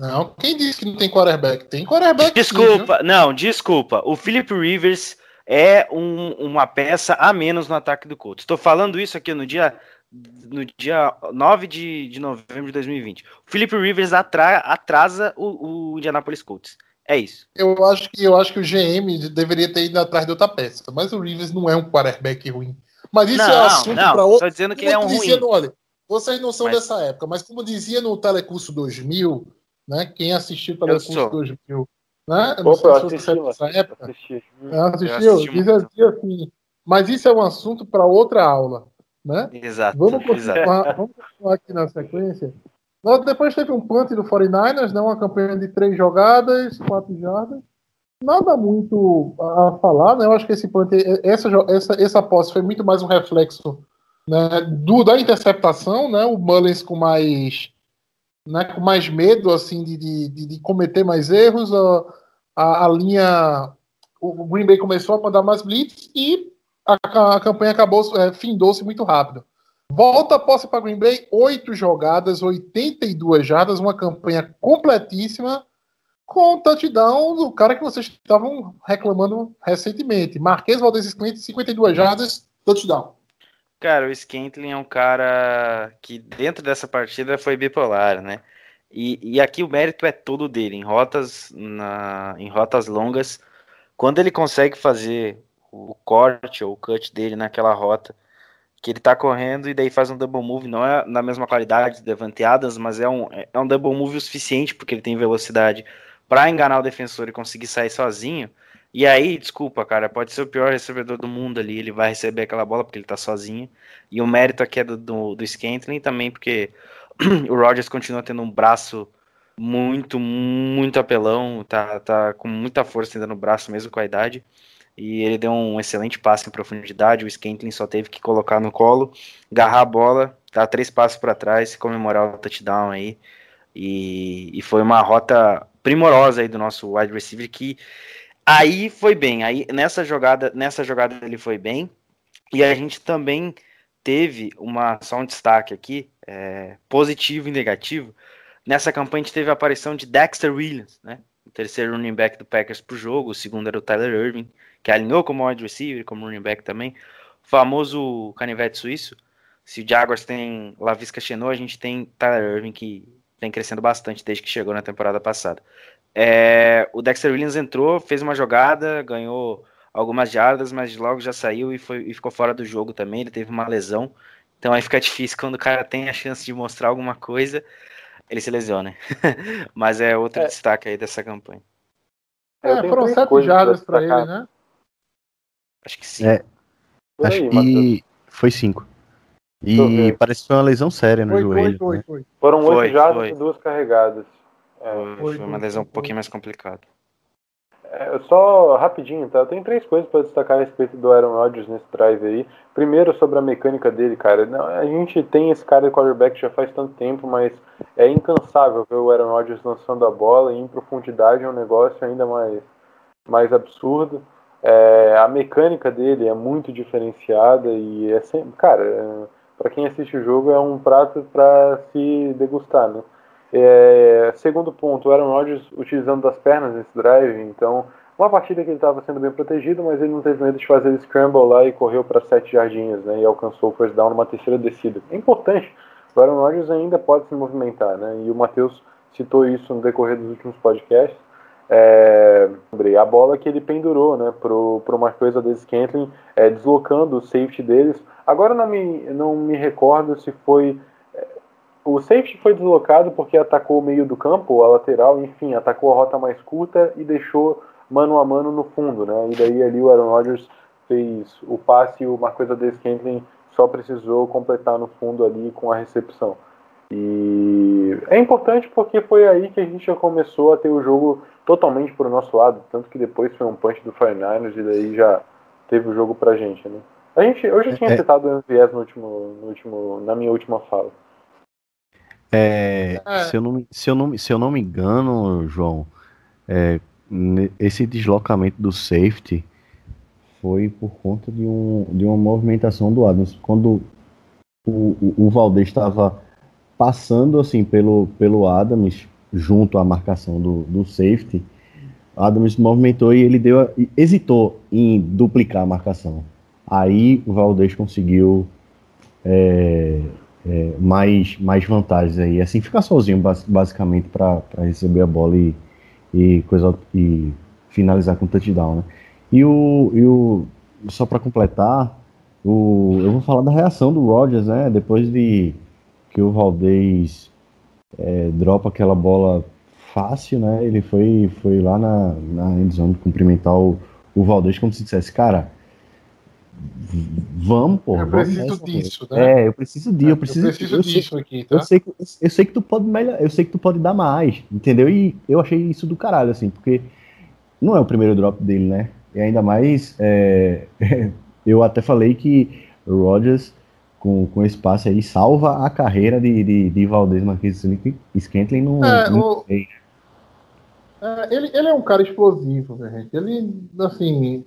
Não, quem disse que não tem quarterback? Tem quarterback. Desculpa, sim, não, desculpa. O Philip Rivers é um, uma peça a menos no ataque do Colts. Estou falando isso aqui no dia no dia 9 de, de novembro de 2020. O Philip Rivers atra, atrasa o, o Indianapolis Colts. É isso. Eu acho que eu acho que o GM deveria ter ido atrás de outra peça, mas o Rivers não é um quarterback ruim. Mas isso não, é assunto para outro. Estou dizendo que ele é um dizia, ruim. olha, vocês não são mas... dessa época, mas como dizia no Telecurso 2000, né? Quem assistiu o Telecurso 2000, né? Não Opa, sei se você dessa época. Assisti. Assistiu? Dizia assim, mas isso é um assunto para outra aula. Né? Exato. Vamos continuar, vamos continuar aqui na sequência. Depois teve um punt do 49ers, né? uma campanha de três jogadas, quatro jardas. Nada muito a falar, né? Eu acho que esse punt, essa, essa, essa posse foi muito mais um reflexo né, do, da interceptação, né? O Mullins com mais, né, com mais medo assim de, de, de cometer mais erros. A, a, a linha, o Green Bay começou a mandar mais blitz e a, a campanha acabou, é, findou-se muito rápido. Volta a posse para Green Bay, 8 jogadas, 82 jardas, uma campanha completíssima com o touchdown do cara que vocês estavam reclamando recentemente. Marquês Valdez Cliente, 52 jardas, touchdown. Cara, o Scantling é um cara que dentro dessa partida foi bipolar, né? E, e aqui o mérito é todo dele, em rotas, na, em rotas longas. Quando ele consegue fazer o corte ou o cut dele naquela rota que ele tá correndo e daí faz um double move, não é na mesma qualidade de Devante Adams, mas é um, é um double move o suficiente porque ele tem velocidade para enganar o defensor e conseguir sair sozinho. E aí, desculpa, cara, pode ser o pior recebedor do mundo ali, ele vai receber aquela bola porque ele tá sozinho. E o mérito aqui é do, do, do Scantling também, porque o Rogers continua tendo um braço muito, muito apelão, tá, tá com muita força ainda no braço, mesmo com a idade e ele deu um excelente passe em profundidade. O Scantling só teve que colocar no colo, agarrar a bola, dar três passos para trás, comemorar o touchdown aí. E, e, foi uma rota primorosa aí do nosso wide receiver que aí foi bem. Aí nessa jogada, nessa jogada ele foi bem. E a gente também teve uma só um destaque aqui, é, positivo e negativo. Nessa campanha a gente teve a aparição de Dexter Williams, né? O terceiro running back do Packers pro jogo, o segundo era o Tyler Irving que alinhou como wide receiver, como running back também, o famoso canivete suíço. Se o Jaguars tem Lavisca Chenot, a gente tem Tyler Irving, que vem crescendo bastante desde que chegou na temporada passada. É, o Dexter Williams entrou, fez uma jogada, ganhou algumas jardas, mas logo já saiu e, foi, e ficou fora do jogo também. Ele teve uma lesão. Então aí fica difícil quando o cara tem a chance de mostrar alguma coisa, ele se lesiona. mas é outro é. destaque aí dessa campanha. É, foram sete jardas para ele, né? Acho que sim. É, acho que foi cinco. E parece que foi uma lesão séria no foi, joelho. Foi, né? foi, Foram oito jardas e duas carregadas. É, foi, uma lesão um pouquinho mais complicada. É, só rapidinho, tá? Eu tenho três coisas para destacar a respeito do Aaron Rodgers nesse drive aí. Primeiro, sobre a mecânica dele, cara. Não, a gente tem esse cara de quarterback já faz tanto tempo, mas é incansável ver o Aaron Rodgers lançando a bola e em profundidade é um negócio ainda mais, mais absurdo. É, a mecânica dele é muito diferenciada e é sempre, cara, é, para quem assiste o jogo é um prato para se degustar, né? É, segundo ponto, o Aaron Rodgers utilizando das pernas nesse drive, então uma partida que ele estava sendo bem protegido, mas ele não teve medo de fazer scramble lá e correu para sete jardinhas, né, e alcançou o first down numa terceira descida. É importante, o Aaron Rodgers ainda pode se movimentar, né, e o Matheus citou isso no decorrer dos últimos podcasts. É, a bola que ele pendurou né, para o Marquês Ades Scantling, é, deslocando o safety deles. Agora não me, não me recordo se foi o safety foi deslocado porque atacou o meio do campo, a lateral, enfim, atacou a rota mais curta e deixou mano a mano no fundo, né? E daí ali o Aaron Rodgers fez o passe e o Marcos Ades Scantling só precisou completar no fundo ali com a recepção. E é importante porque foi aí que a gente já começou a ter o jogo totalmente para o nosso lado, tanto que depois foi um punch do 49ers e daí já teve o jogo pra gente, né? A gente, eu já tinha é. citado o MVS no último, no último, na minha última fala. É, é. Se, eu não, se, eu não, se eu não me engano, João, é, esse deslocamento do safety foi por conta de, um, de uma movimentação do Adams. Quando o, o, o Valdez estava passando assim pelo, pelo Adams junto à marcação do, do safety, Adams movimentou e ele deu hesitou em duplicar a marcação. Aí o Valdez conseguiu é, é, mais, mais vantagens aí. Assim, ficar sozinho basicamente para receber a bola e, e, coisa, e finalizar com touchdown, né? E o, e o só para completar, o, eu vou falar da reação do Rodgers, né? Depois de que o Valdez é, dropa aquela bola fácil, né? Ele foi, foi lá na, na endzone cumprimentar o, o Valdez como se dissesse, cara, Vamos, pô. Eu preciso disso, né? É, eu preciso de, eu preciso, eu preciso eu disso sei, aqui, tá? Eu sei, que, eu sei que tu pode melhor, eu sei que tu pode dar mais, entendeu? E eu achei isso do caralho, assim, porque não é o primeiro drop dele, né? E ainda mais, é, eu até falei que Rodgers, com, com esse passe aí, salva a carreira de, de, de Valdez Marquinhos Scantling no, é, no o, é, ele, ele é um cara explosivo, gente. Ele, assim,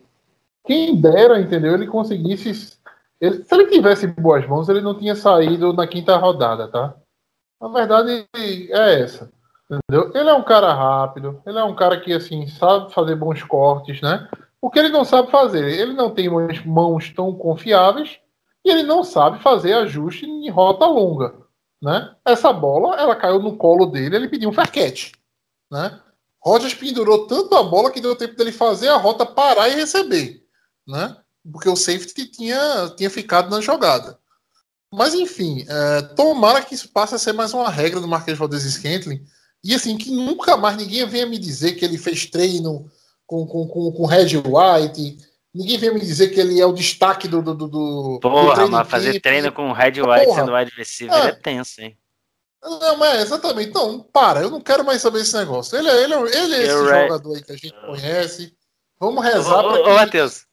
quem dera, entendeu? Ele conseguisse. Ele, se ele tivesse boas mãos, ele não tinha saído na quinta rodada, tá? A verdade é essa. Entendeu? Ele é um cara rápido, ele é um cara que assim sabe fazer bons cortes, né? O que ele não sabe fazer, ele não tem mãos tão confiáveis e ele não sabe fazer ajuste em rota longa, né? Essa bola, ela caiu no colo dele, ele pediu um faquete, né? Rogers pendurou tanto a bola que deu tempo dele fazer a rota parar e receber né? Porque o safety tinha, tinha ficado na jogada. Mas enfim, é, tomara que isso passe a ser mais uma regra do Marquês Valdez Scantling. E assim, que nunca mais ninguém venha me dizer que ele fez treino com, com, com, com Red White. Ninguém venha me dizer que ele é o destaque do. do, do Porra, do mas fazer treino com o Red White Porra, sendo wide receiver é, é tenso, hein? Não, mas exatamente. Não, para, eu não quero mais saber esse negócio. Ele, é, ele, é, ele é esse jogador aí que a gente conhece. Vamos rezar para que. Ô, Matheus,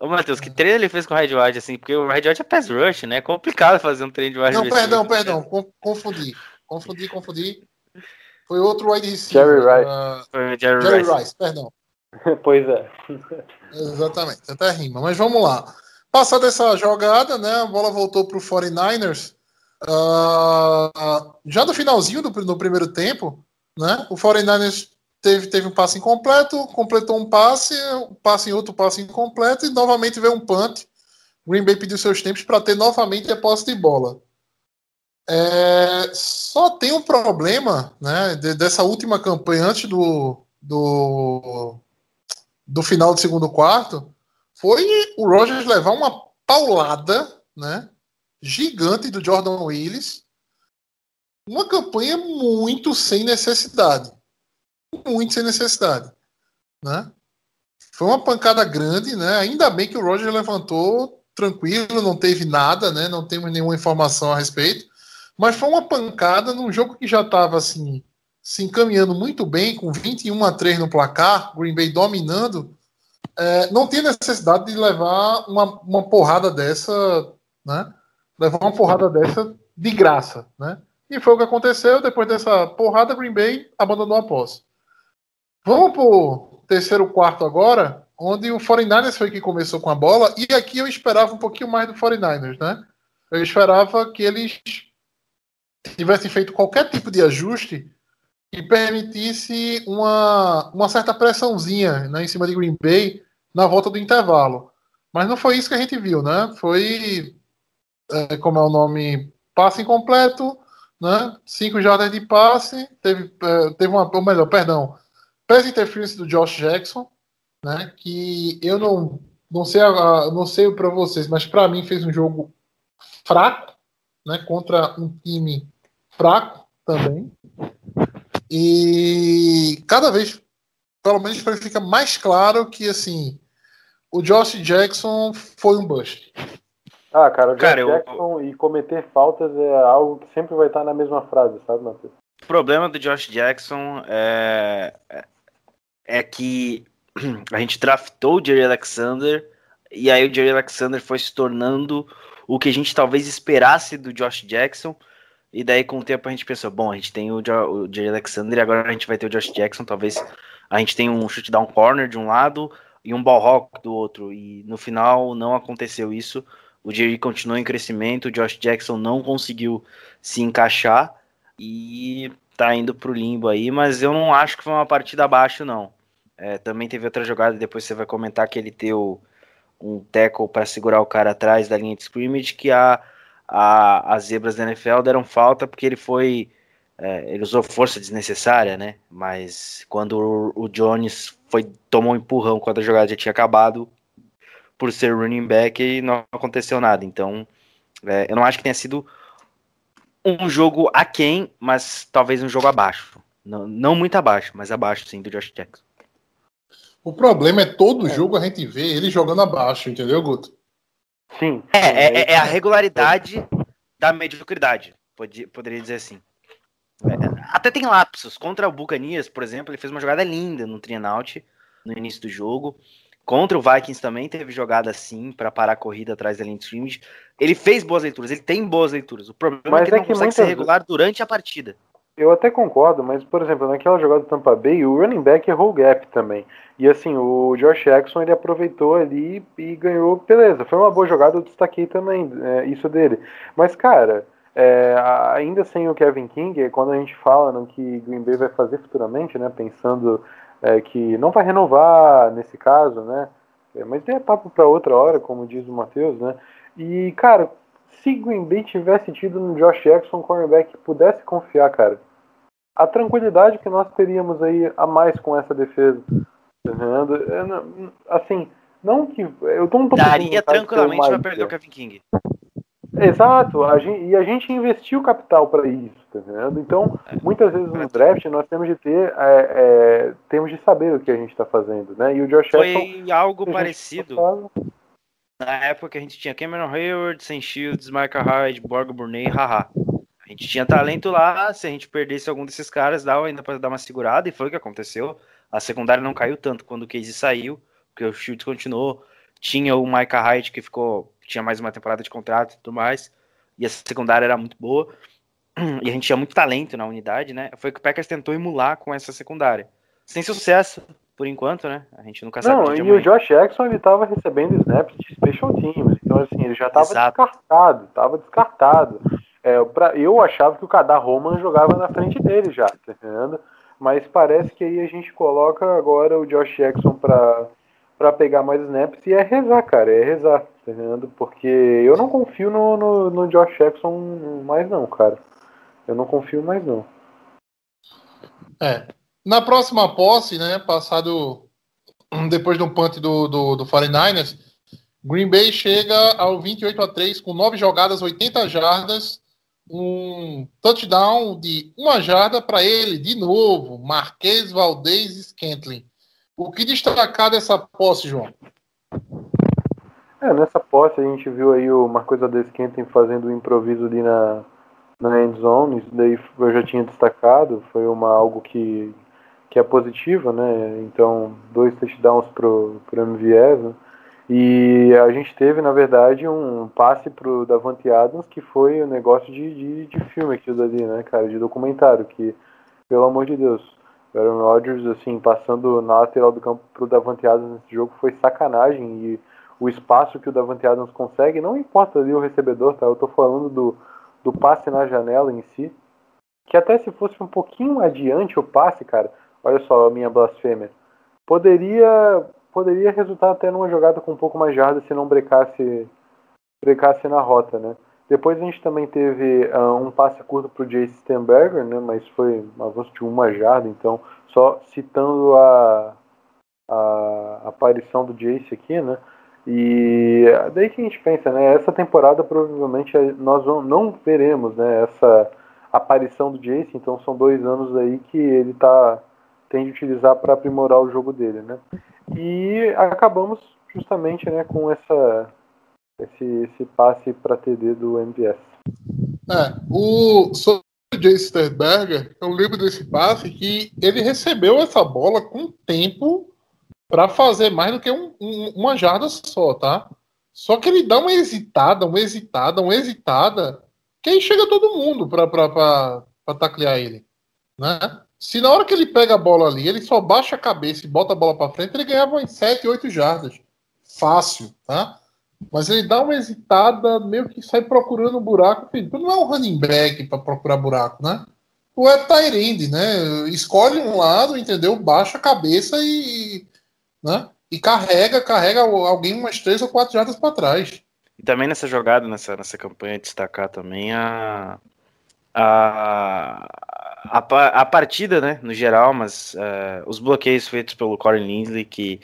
Ô, Matheus, que treino ele fez com o Red White, assim? Porque o Red White é pass rush, né? É complicado fazer um treino de wide Não, perdão, perdão. Confundi. Confundi, confundi. Foi outro wide receiver. Jerry Rice. Uh, Foi Jerry, Jerry Rice. Rice, perdão. pois é. Exatamente, até rima. Mas vamos lá. Passada essa jogada, né? A bola voltou para o 49ers. Uh, já no finalzinho do no primeiro tempo, né? O 49ers teve, teve um passe incompleto, completou um passe, um passe em outro passe incompleto e novamente veio um punt Green Bay pediu seus tempos para ter novamente a posse de bola. É, só tem um problema né, de, dessa última campanha antes do, do, do final do segundo quarto foi o Rogers levar uma paulada né, gigante do Jordan Willis. Uma campanha muito sem necessidade. Muito sem necessidade. Né? Foi uma pancada grande, né? Ainda bem que o Roger levantou tranquilo, não teve nada, né? Não temos nenhuma informação a respeito. Mas foi uma pancada num jogo que já estava assim, se encaminhando muito bem, com 21 a 3 no placar, Green Bay dominando. É, não tem necessidade de levar uma, uma porrada dessa, né? Levar uma porrada dessa de graça, né? E foi o que aconteceu. Depois dessa porrada, Green Bay abandonou a posse. Vamos pro terceiro quarto agora, onde o 49ers foi que começou com a bola, e aqui eu esperava um pouquinho mais do 49ers, né? Eu esperava que eles tivessem feito qualquer tipo de ajuste que permitisse uma, uma certa pressãozinha né, em cima de Green Bay na volta do intervalo. Mas não foi isso que a gente viu, né? Foi, é, como é o nome, passe incompleto, né? Cinco jardas de passe, teve, é, teve uma, ou melhor, perdão, Pass interference do Josh Jackson, né? Que eu não, não sei, não sei para vocês, mas para mim fez um jogo fraco, né? Contra um time fraco também. E cada vez, pelo menos, fica mais claro que assim o Josh Jackson foi um bust. Ah, cara, o Josh cara, Jackson eu... e cometer faltas é algo que sempre vai estar na mesma frase, sabe, Matheus? O problema do Josh Jackson é, é que a gente draftou o Jerry Alexander e aí o Jerry Alexander foi se tornando o que a gente talvez esperasse do Josh Jackson. E daí, com o tempo, a gente pensou: bom, a gente tem o, o Jerry Alexander e agora a gente vai ter o Josh Jackson. Talvez a gente tenha um chute down corner de um lado e um ball rock do outro. E no final, não aconteceu isso. O Jerry continuou em crescimento, o Josh Jackson não conseguiu se encaixar e tá indo pro limbo aí. Mas eu não acho que foi uma partida abaixo, não. É, também teve outra jogada, depois você vai comentar que ele deu um tackle para segurar o cara atrás da linha de scrimmage, que a, a, as zebras da NFL deram falta porque ele foi. É, ele usou força desnecessária, né? Mas quando o, o, Jones foi tomou um empurrão quando a jogada já tinha acabado, por ser running back, e não aconteceu nada. Então, é, eu não acho que tenha sido um jogo aquém, mas talvez um jogo abaixo. Não, não muito abaixo, mas abaixo sim do Josh Jackson. O problema é todo é. jogo a gente vê ele jogando abaixo, entendeu, Guto? Sim. É, é, é, é a regularidade da mediocridade, pode, poderia dizer assim. É, até tem lapsos. Contra o Bucanias, por exemplo, ele fez uma jogada linda no Trianaut no início do jogo. Contra o Vikings também teve jogada assim para parar a corrida atrás da linha de scrimmage. Ele fez boas leituras, ele tem boas leituras. O problema Mas é que ele não consegue ser regular durante a partida. Eu até concordo, mas, por exemplo, naquela jogada do Tampa Bay, o running back errou o gap também. E assim, o Josh Jackson ele aproveitou ali e ganhou, beleza. Foi uma boa jogada, eu destaquei também é, isso dele. Mas, cara, é, ainda sem o Kevin King, quando a gente fala no que Green Bay vai fazer futuramente, né, pensando é, que não vai renovar nesse caso, né, é, mas é papo para outra hora, como diz o Matheus, né, e, cara, se Green Bay tivesse tido no Josh Jackson, cornerback, pudesse confiar, cara, a tranquilidade que nós teríamos aí a mais com essa defesa. Tá assim, não que. Eu tô, não tô Daria tranquilamente para perder o Kevin King. Exato, a gente, e a gente investiu capital para isso, tá vendo? Então, é. muitas vezes no draft nós temos de ter, é, é, temos de saber o que a gente está fazendo, né? E o Josh Foi algo parecido. Na época que a gente tinha Cameron Hayward, Sam Shields, Micah Hyde, Borg Burney Haha. A gente tinha talento lá, se a gente perdesse algum desses caras, dava ainda para dar uma segurada, e foi o que aconteceu. A secundária não caiu tanto quando o Casey saiu, porque o Shields continuou. Tinha o Micah Hyde, que ficou, tinha mais uma temporada de contrato e tudo mais, e a secundária era muito boa. E a gente tinha muito talento na unidade, né? Foi o que o Packers tentou emular com essa secundária. Sem sucesso, por enquanto, né? A gente nunca sabe. Não, e o Josh Jackson ele tava recebendo snaps de special teams, então assim, ele já tava Exato. descartado, tava descartado. É, pra, eu achava que o Kadar Roman jogava na frente dele já, tá entendendo? Mas parece que aí a gente coloca agora o Josh Jackson para para pegar mais snaps e é rezar, cara, é rezar, tá entendendo? Porque eu não confio no, no, no Josh Jackson mais não, cara. Eu não confio mais não. É. Na próxima posse, né, passado depois do punt do, do, do 49ers, Green Bay chega ao 28 a 3 com 9 jogadas, 80 jardas, um touchdown de uma jarda para ele, de novo, Marquês Valdez Scantling. O que destacar dessa posse, João? É, nessa posse a gente viu aí o Marcos Valdez Scantling fazendo o improviso ali na, na end zone, isso daí eu já tinha destacado, foi uma, algo que, que é positiva, né? Então, dois touchdowns pro, pro MVS? E a gente teve, na verdade, um passe pro Davante Adams que foi um negócio de, de, de filme aquilo dali, né, cara, de documentário, que, pelo amor de Deus, o Aaron Rodgers, assim, passando na lateral do campo pro Davante Adams nesse jogo foi sacanagem. E o espaço que o Davante Adams consegue, não importa ali o recebedor, tá, eu tô falando do, do passe na janela em si, que até se fosse um pouquinho adiante o passe, cara, olha só a minha blasfêmia, poderia poderia resultar até numa jogada com um pouco mais de jarda se não brecasse, brecasse na rota, né? Depois a gente também teve uh, um passe curto para o Jace Stenberger, né? Mas foi um avanço de uma jarda, então só citando a, a aparição do Jace aqui, né? E daí que a gente pensa, né? Essa temporada provavelmente nós não veremos, né? Essa aparição do Jace, então são dois anos aí que ele tá tem de utilizar para aprimorar o jogo dele, né? E acabamos justamente né, com essa, esse, esse passe para TD do MVS. É, o sobre o Jay Sterberger, eu lembro desse passe que ele recebeu essa bola com tempo para fazer mais do que um, um, uma jarda só, tá? Só que ele dá uma hesitada, uma hesitada, uma hesitada, que aí chega todo mundo para taclear ele, né? Se na hora que ele pega a bola ali, ele só baixa a cabeça e bota a bola para frente, ele ganhava em 7, 8 jardas. Fácil, tá? Mas ele dá uma hesitada, meio que sai procurando um buraco. Filho, não é um running back para procurar buraco, né? Tu é Tyrande, né? Escolhe um lado, entendeu? Baixa a cabeça e. Né? E carrega, carrega alguém umas três ou quatro jardas para trás. E também nessa jogada, nessa, nessa campanha, destacar também a, a, a, a partida, né, no geral, mas uh, os bloqueios feitos pelo Corey Linsley, que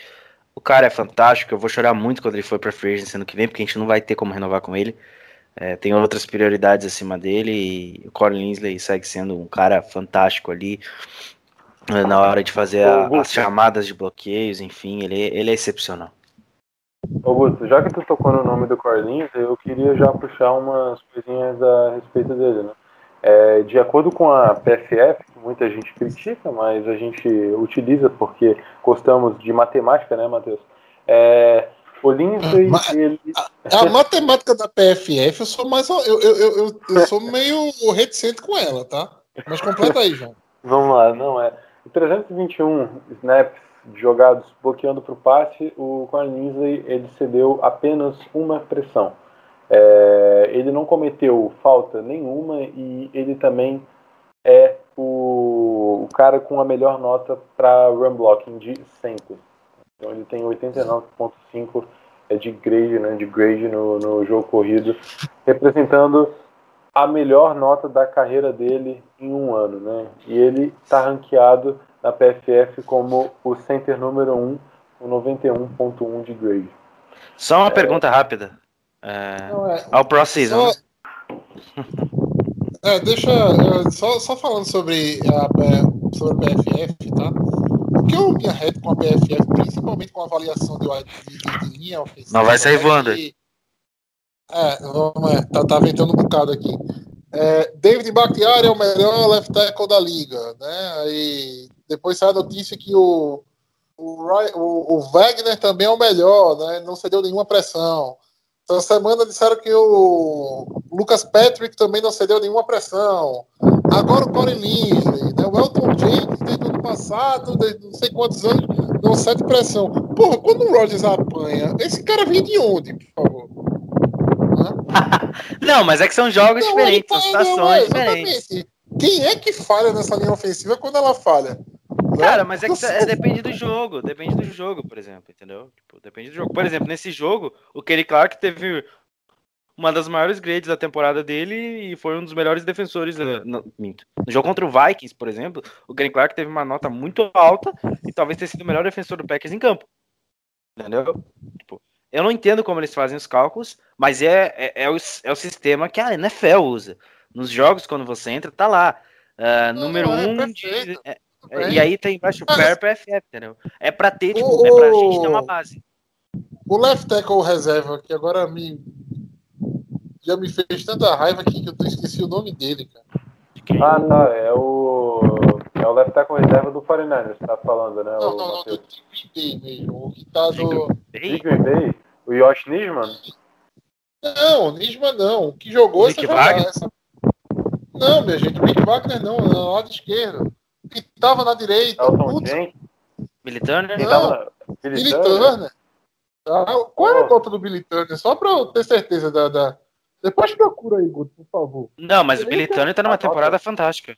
o cara é fantástico, eu vou chorar muito quando ele for para free agency ano que vem, porque a gente não vai ter como renovar com ele. É, tem outras prioridades acima dele e o Corey Linsley segue sendo um cara fantástico ali uh, na hora de fazer a, as chamadas de bloqueios, enfim, ele, ele é excepcional. Augusto, já que tu tocou no nome do Corey Linsley, eu queria já puxar umas coisinhas a respeito dele, né? É, de acordo com a PFF, que muita gente critica, mas a gente utiliza porque gostamos de matemática, né, Matheus? É, o Lindsay, Ma ele... a, a, matemática da PFF, eu sou mais. Eu, eu, eu, eu sou meio reticente com ela, tá? Mas completa aí, João. Vamos lá, não é. 321 snaps jogados bloqueando para o passe, o Corn Lindsay ele cedeu apenas uma pressão. É, ele não cometeu falta nenhuma e ele também é o, o cara com a melhor nota para run blocking de sempre. Então ele tem 89.5 é de grade, né, de grade no, no jogo corrido, representando a melhor nota da carreira dele em um ano, né? E ele está ranqueado na PFF como o center número 1 com 91.1 de grade. Só uma é... pergunta rápida. É, Não, é, ao Pro Season. Só, é, deixa. Só, só falando sobre a, sobre a PFF, tá? O que eu me arreto com a PFF, principalmente com a avaliação de, de, de, linha ofensiva. Não vai sair voando. É, vamos, é, tá, tá ventando um bocado aqui. É, David Bakhtiari é o melhor left tackle da liga, né? Aí depois sai a notícia que o, o, o, o Wagner também é o melhor, né? Não cedeu nenhuma pressão. Essa semana disseram que o Lucas Patrick também não cedeu nenhuma pressão. Agora o Corey Linsley, né? o Elton James, desde o ano passado, desde não sei quantos anos, não cede pressão. Porra, quando o Rogers apanha, esse cara vem de onde, por favor? não, mas é que são jogos não, diferentes, são situações diferentes. Quem é que falha nessa linha ofensiva quando ela falha? Cara, mas é que é, depende do jogo, depende do jogo, por exemplo, entendeu? Depende do jogo. Por exemplo, nesse jogo, o Kenny Clark teve uma das maiores grades da temporada dele e foi um dos melhores defensores. No, minto. no jogo contra o Vikings, por exemplo, o Kenny Clark teve uma nota muito alta e talvez tenha sido o melhor defensor do Packers em campo. Entendeu? Tipo, eu não entendo como eles fazem os cálculos, mas é, é, é, o, é o sistema que a NFL usa. Nos jogos, quando você entra, tá lá. Uh, não, número não, é um de, é, é, e aí tem embaixo PER para FF, entendeu? É pra ter, tipo, o, é pra gente ter uma base. O left tackle reserva, que agora me já me fez tanta raiva aqui que eu esqueci o nome dele, cara. Ah, tá. É o. É o left tackle reserva do 49ers, tá falando, né? Não, o não, não, do Green Bay mesmo. O que tá do. Green Bay? O Yosh Nisman? Não, Nisman não. O que jogou Nick essa Wagner? Essa... Não, minha gente, o Nick Wagner não, no lado esquerdo. O que tava na direita. Elton Turner? Não, tava... Billy, Billy Turner. Turner. Ah, qual era a nota do Billy Turner? Só pra eu ter certeza da... da... Depois procura aí, Guto, por favor. Não, mas o Billy Turner tá numa temporada fantástica.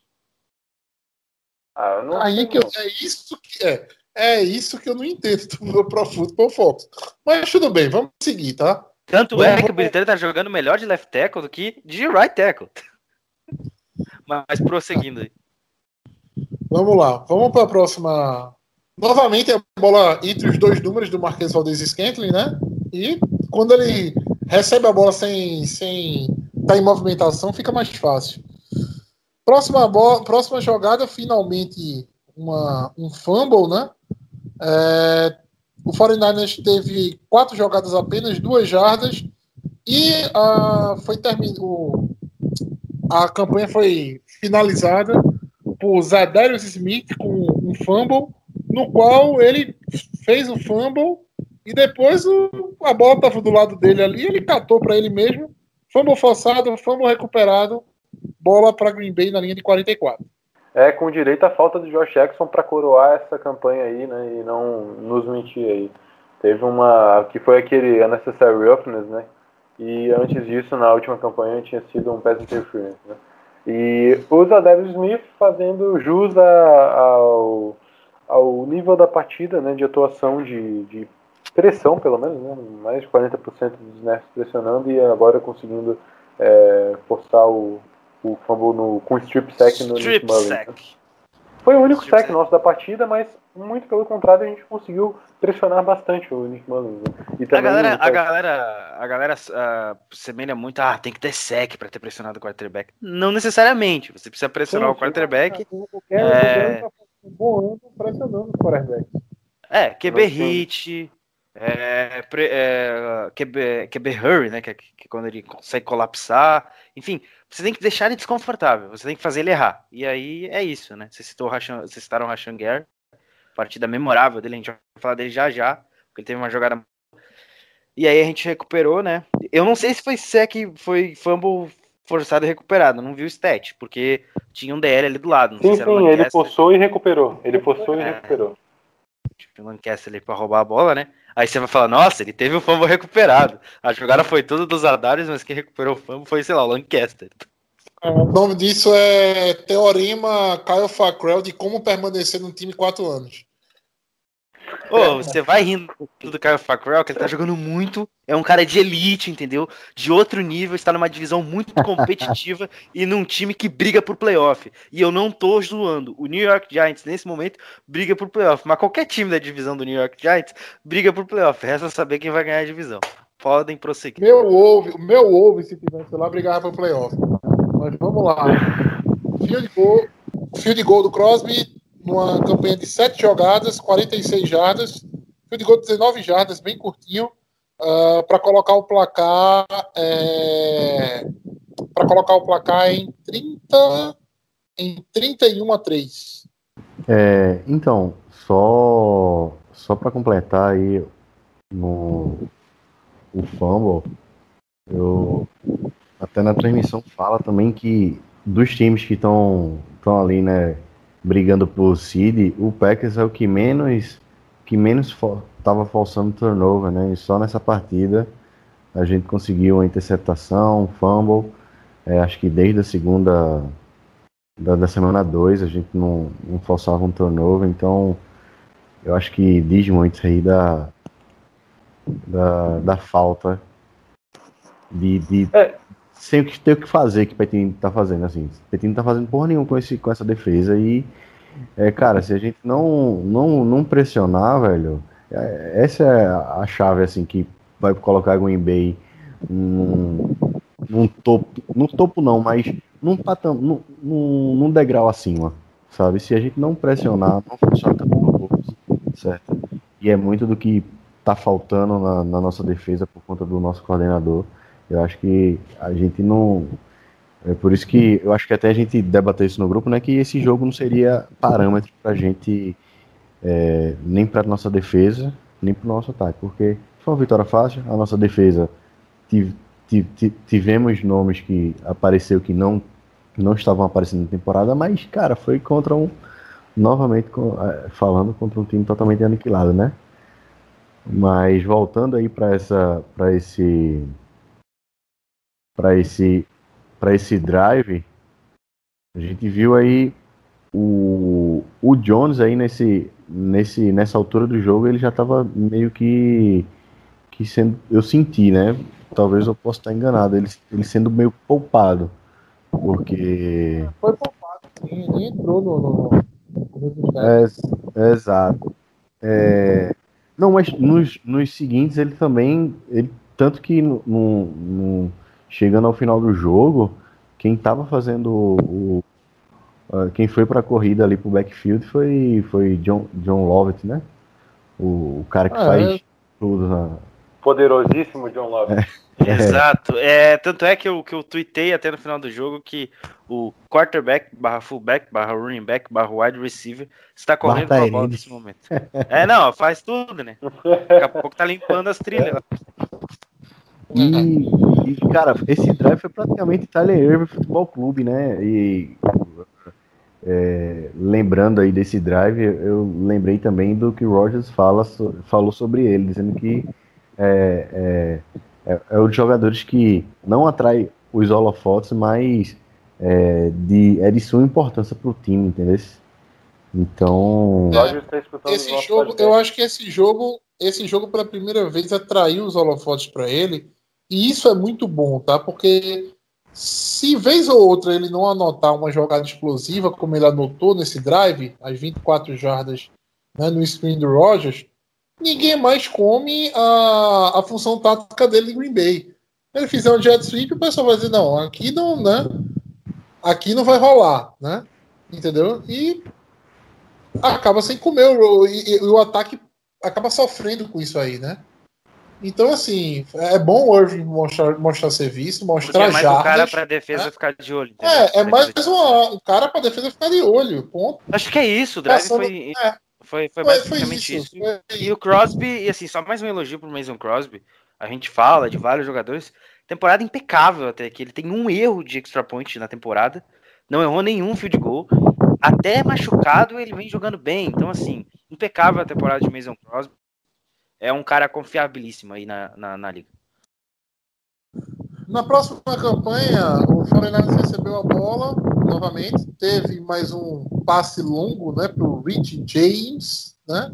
Ah, não aí que eu, é isso que é. É isso que eu não entendo do meu Pro Football Focus. Mas tudo bem, vamos seguir, tá? Tanto vamos, é que o Billy Turner tá jogando melhor de left tackle do que de right tackle. Mas prosseguindo aí. Vamos lá, vamos para a próxima. Novamente a bola entre os dois números do Marquês Valdez Scantling, né? E quando ele recebe a bola sem sem estar tá em movimentação, fica mais fácil. Próxima bola, próxima jogada, finalmente uma, um fumble, né? É, o 49ers teve quatro jogadas apenas, duas jardas, e a, foi terminado. A campanha foi finalizada por Zadarius Smith com um fumble, no qual ele fez o fumble e depois o, a bola estava do lado dele ali, ele catou para ele mesmo. Fumble forçado, fumble recuperado, bola para Green Bay na linha de 44. É, com direito à falta de Josh Jackson para coroar essa campanha aí, né? E não nos mentir aí. Teve uma. que foi aquele Unnecessary Roughness, né? E antes disso, na última campanha, tinha sido um pass interference, né? E usa Devin Smith fazendo jus ao, ao nível da partida, né? De atuação de, de pressão, pelo menos, né? Mais de 40% dos snaps pressionando e agora conseguindo é, forçar o, o fumble no, com strip sack no strip Nick. Sack. Né? Foi o único strip sack nosso da partida, mas muito pelo contrário, a gente conseguiu pressionar bastante o Nick Mullins. Né? E também, a galera, a galera, a galera uh, semelha muito, ah, tem que ter sec para ter pressionado o quarterback. Não necessariamente, você precisa pressionar sim, o quarterback. Qualquer é... um bom ano pressionando o quarterback. É, QB hit, é, é, QB, QB hurry, né, que, que quando ele consegue colapsar, enfim, você tem que deixar ele desconfortável, você tem que fazer ele errar. E aí é isso, né? Você citou Rashan, vocês citaram o Rashan Gare, partida memorável dele, a gente vai falar dele já já, porque ele teve uma jogada. E aí a gente recuperou, né? Eu não sei se foi sec, foi fumble forçado e recuperado, não vi o stat, porque tinha um DL ali do lado. sim, sim, ele forçou e recuperou. Ele forçou é, e recuperou. Um Lancaster ali pra roubar a bola, né? Aí você vai falar, nossa, ele teve o fumble recuperado. A jogada foi toda dos Adares, mas quem recuperou o fumble foi, sei lá, o Lancaster. O nome disso é Teorema Kyle Fackrell de como permanecer no time quatro anos. Ô, você vai rindo do Kyle Fackrell, que ele tá jogando muito. É um cara de elite, entendeu? De outro nível, está numa divisão muito competitiva e num time que briga por playoff. E eu não tô zoando. O New York Giants, nesse momento, briga por playoff. Mas qualquer time da divisão do New York Giants briga por playoff. Resta saber quem vai ganhar a divisão. Podem prosseguir. Meu ouve, meu ouve, se tivesse lá, brigava por playoff. Mas vamos lá. Field goal, field goal do Crosby numa campanha de 7 jogadas, 46 jardas, field goal de 19 jardas, bem curtinho, uh, ah, para colocar o placar é, para colocar o placar em 30 em 31 a 3. É, então, só só para completar aí no o fumble, eu até na transmissão fala também que dos times que estão ali, né, brigando por seed, o Packers é o que menos que menos estava forçando turnover, né? E só nessa partida a gente conseguiu uma interceptação, um fumble. É, acho que desde a segunda da, da semana 2, a gente não, não forçava um turnover, então eu acho que diz muito aí da, da, da falta de, de É. sem o que ter o que fazer que o Petino tá fazendo, assim. O não tá fazendo porra nenhuma com, esse, com essa defesa e, é, cara, se a gente não, não, não pressionar, velho, é, essa é a chave, assim, que vai colocar a Green Bay num, num topo, num topo não, mas num, patam, num, num, num degrau acima, sabe? Se a gente não pressionar, não funciona também no certo? E é muito do que tá faltando na, na nossa defesa por conta do nosso coordenador. Eu acho que a gente não. É por isso que eu acho que até a gente debateu isso no grupo, né? Que esse jogo não seria parâmetro pra gente, é, nem pra nossa defesa, nem pro nosso ataque. Porque foi uma vitória fácil, a nossa defesa tive- ti- ti- tivemos nomes que apareceu que não, não estavam aparecendo na temporada, mas, cara, foi contra um. Novamente eh, falando contra um time totalmente aniquilado, né? Mas voltando aí para essa para esse para esse para esse drive, a gente viu aí o, o Jones aí nesse nesse nessa altura do jogo, ele já estava meio que que sendo eu senti, né? Talvez eu possa estar enganado, ele, ele sendo meio poupado, porque Foi poupado, sim, ele entrou no. no, no. É, exato. É, não, mas nos, nos seguintes ele também. Ele, tanto que no- no- chegando ao final do jogo, quem tava fazendo o. o- ah, quem foi pra corrida ali pro backfield foi, foi John, John Lovett, né? O, o cara que Ah, faz é. tudo na. Poderosíssimo John Love. Exato. É, tanto é que eu, que eu tuitei até no final do jogo que o quarterback barra fullback barra running back barra wide receiver está correndo com a bola nesse momento. É, não, faz tudo, né? Daqui a pouco tá limpando as trilhas. E, e, cara, esse drive foi praticamente Tyler Irving Futebol Clube, né? E é, lembrando aí desse drive, eu lembrei também do que o Rogers fala, falou sobre ele, dizendo que é, é, é, é um dos jogadores que não atrai os holofotes, mas é de, é de sua importância pro time, entendeu? Então, O Roger está escutando o Esse jogo, eu acho que esse jogo, esse jogo pela primeira vez atraiu os holofotes para ele, e isso é muito bom, tá? Porque se vez ou outra ele não anotar uma jogada explosiva, como ele anotou nesse drive, as 24 jardas né, no screen do Rogers, ninguém mais come a, a função tática dele em Green Bay. Ele fizer um jet sweep, o pessoal vai dizer, não, aqui não, né? Aqui não vai rolar, né? Entendeu? E acaba sem comer o, e, e o ataque acaba sofrendo com isso aí, né? Então, assim, é bom o Irving mostrar, mostrar serviço, Porque mostrar é mais um cara jardas. pra defesa né? ficar de olho. entendeu? É, é mais Defesa- uma, um cara pra defesa ficar de olho, ponto. Acho que é isso, o drive Passando- foi, é, foi, foi foi, foi basicamente isso. isso. foi E o Crosby, e assim, só mais um elogio pro Mason Crosby. A gente fala de vários jogadores. Temporada impecável até aqui. Ele tem um erro de extra point na temporada. Não errou nenhum field goal. Até machucado, ele vem jogando bem. Então, assim, impecável a temporada de Mason Crosby. É um cara confiabilíssimo aí na, na, na liga. Na próxima campanha, o 49 recebeu a bola novamente, teve mais um passe longo, né, pro Rich James, né?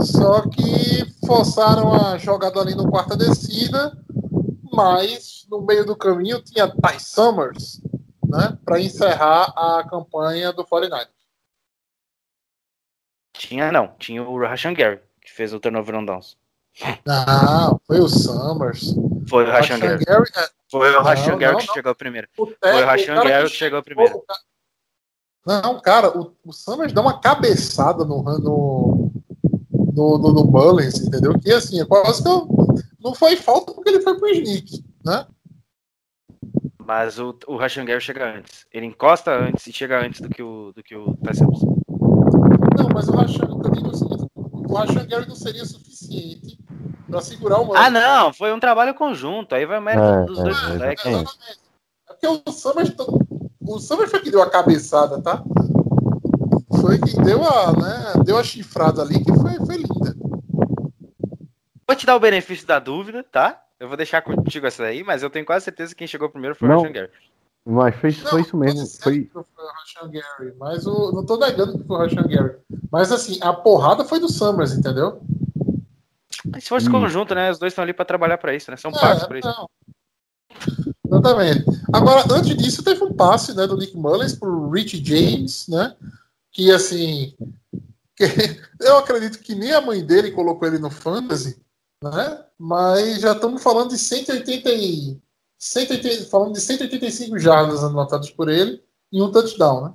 Só que forçaram a jogada ali no quarta descida, mas no meio do caminho tinha Ty Summers, né, para encerrar a campanha do 49. Tinha não, tinha o Rashan Gary, que fez o turnover on downs. Não, foi o Summers. Foi o Rashan Gary. Foi o Rashan Gary que chegou primeiro. o Foi o Rashan Gary que chegou primeiro. Não, cara, o, o Summers dá uma cabeçada no, no, no, no, no Mullins, entendeu? Que assim, é quase que eu- não foi falta porque ele foi pro Sneak, né? Mas o, o Rashan Gary chega antes. Ele encosta antes e chega antes do que o, do que o Ty Summers. Não, mas o Rashan, eu digo o seguinte, o Rashan Gary não seria suficiente para segurar o Mullins. Ah, não, foi um trabalho conjunto. Aí vai o mérito É, dos é, dois é, moleques. é. É porque o Summers, o Summers foi que deu a cabeçada, tá? Foi que deu a, né, deu a chifrada ali que foi, foi linda. Vou te dar o benefício da dúvida, tá? Eu vou deixar contigo essa aí, mas eu tenho quase certeza que quem chegou primeiro foi o Não. Rashan Gary. Mas foi, foi Não, isso mesmo. Foi, Foi o Rashan Gary, mas o, não tô negando que foi o Rashan Gary. Mas assim, a porrada foi do Summers, entendeu? Se fosse Hum. conjunto, né? Os dois estão ali pra trabalhar pra isso, né? São pagos pra isso. É. Exatamente. Agora, antes disso, teve um passe né, do Nick Mullins pro Rich James, né? Que assim. que eu acredito que nem a mãe dele colocou ele no Fantasy, né? Mas já estamos falando de 180 e. 180, falando de 185 jardas anotadas por ele e um touchdown, né?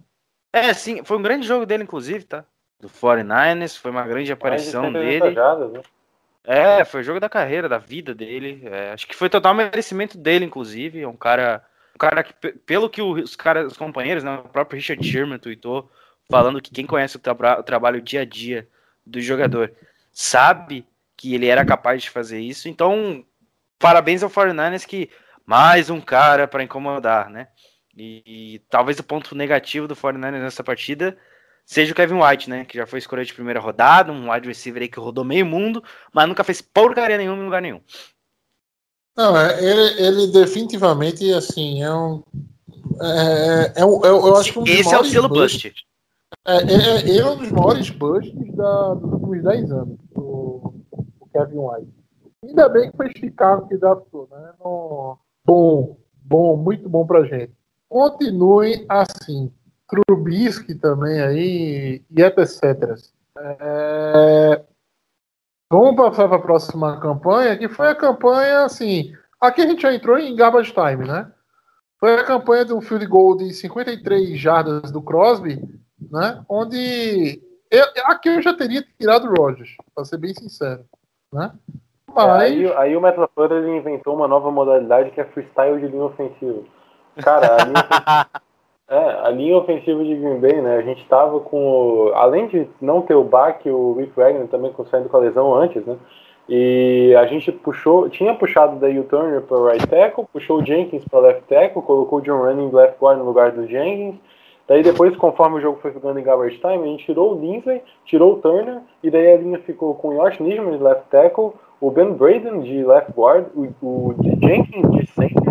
É, sim, foi um grande jogo dele, inclusive, tá? Do 49ers, foi uma grande aparição de 180 dele. né? É, foi o jogo da carreira, da vida dele. É, acho que foi total merecimento dele, inclusive. É um cara, um cara que, pe- pelo que os caras, os companheiros, né, o próprio Richard Sherman tweetou, falando que quem conhece o, traba- o trabalho dia a dia do jogador sabe que ele era capaz de fazer isso. Então, parabéns ao 49ers que mais um cara para incomodar, né? E, e talvez o ponto negativo do 49ers nessa partida seja o Kevin White, né? Que já foi escolhido de primeira rodada, um wide receiver aí que rodou meio mundo, mas nunca fez porcaria nenhuma em lugar nenhum. Não, é, ele, ele definitivamente, assim, é um. É, é um eu, eu acho que um Esse é o selo bust. É, é, é- ele é um dos maiores busts da, dos últimos 10 anos, o, o Kevin White. Ainda bem que foi Chicago que draftou, né? No- bom, bom, muito bom pra gente. Continue assim. Trubisky também aí, e etc. É, Vamos passar para a próxima campanha, que foi a campanha, assim. Aqui a gente já entrou em garbage time, né? Foi a campanha de um field goal de 53 jardas do Crosby, né? Onde. eu- aqui eu já teria tirado o Rogers, para ser bem sincero. Né? Mas. Aí, aí o ele inventou uma nova modalidade que é freestyle de linha ofensiva. Cara, a linha, ofensiva, é, a linha ofensiva de Green Bay, né? A gente tava com. o- Além de não ter o Bach, o Rick Wagner também saindo com a lesão antes, né? E a gente puxou, tinha puxado daí o Turner para right tackle, puxou o Jenkins para left tackle, colocou o John Running left guard no lugar do Jenkins. Daí depois, conforme o jogo foi ficando em garbage time, a gente tirou o Lindsay, tirou o Turner, e daí a linha ficou com o Josh Nijman de left tackle, o Ben Braden de left guard, o, o Jenkins de center,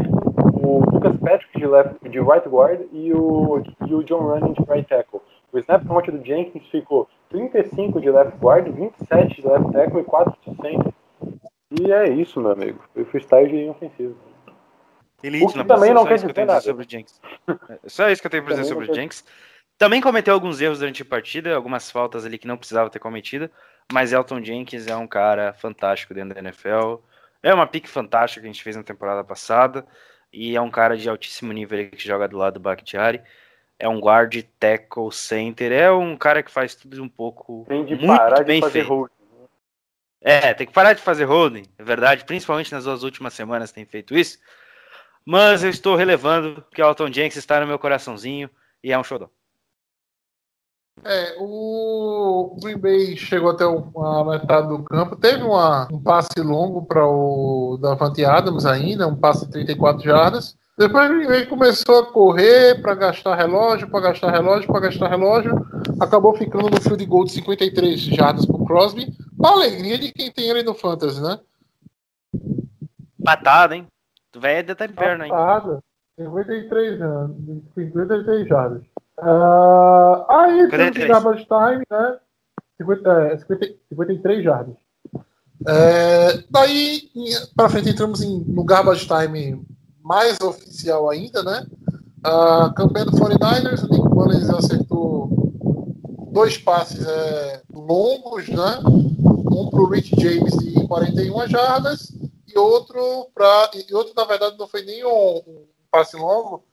o Lucas Patrick de, left, de right guard e o, e o John Running de right tackle. O snap count do Jenkins ficou 35 de left guard, 27 de left tackle e 4 de center. E é isso, meu amigo. Foi freestyle de linha ofensiva. Elite O que também não quer isso que eu dizer nada. sobre o Jenks. É só isso que eu tenho pra dizer sobre o Jenks. Também cometeu alguns erros durante a partida, algumas faltas ali que não precisava ter cometido, mas Elton Jenkins é um cara fantástico dentro da NFL. É uma pique fantástica que a gente fez na temporada passada e é um cara de altíssimo nível que joga do lado do Bakhtiari. É um guard, tackle, center, é um cara que faz tudo um pouco Tem de muito parar de bem fazer feito. hold. É, tem que parar de fazer holding, é verdade, principalmente nas duas últimas semanas tem feito isso. Mas eu estou relevando que o Alton Jenks está no meu coraçãozinho e é um xodó. É, o Green Bay chegou até o- a metade do campo. Teve uma- um passe longo para o Davante Adams ainda, um passe de 34 jardas. Depois o Green Bay começou a correr para gastar relógio, para gastar relógio, para gastar relógio. Acabou ficando no field goal de 53 jardas para o Crosby. Para alegria de quem tem ele no Fantasy, né? Patada, hein? Tu vai ainda em perna, hein? Passada. 53 anos, 53 jardas. Ah, aí, teve 53. garbage time, né? 50, é, 50, 53 jardas. É, daí, pra frente, entramos em, no garbage time mais oficial ainda, né? A campanha do 49ers, o Nick Mullins acertou dois passes é, longos, né? Um pro Rich James de 41 jardas e outro para e outro na verdade não foi nem um, um passe longo,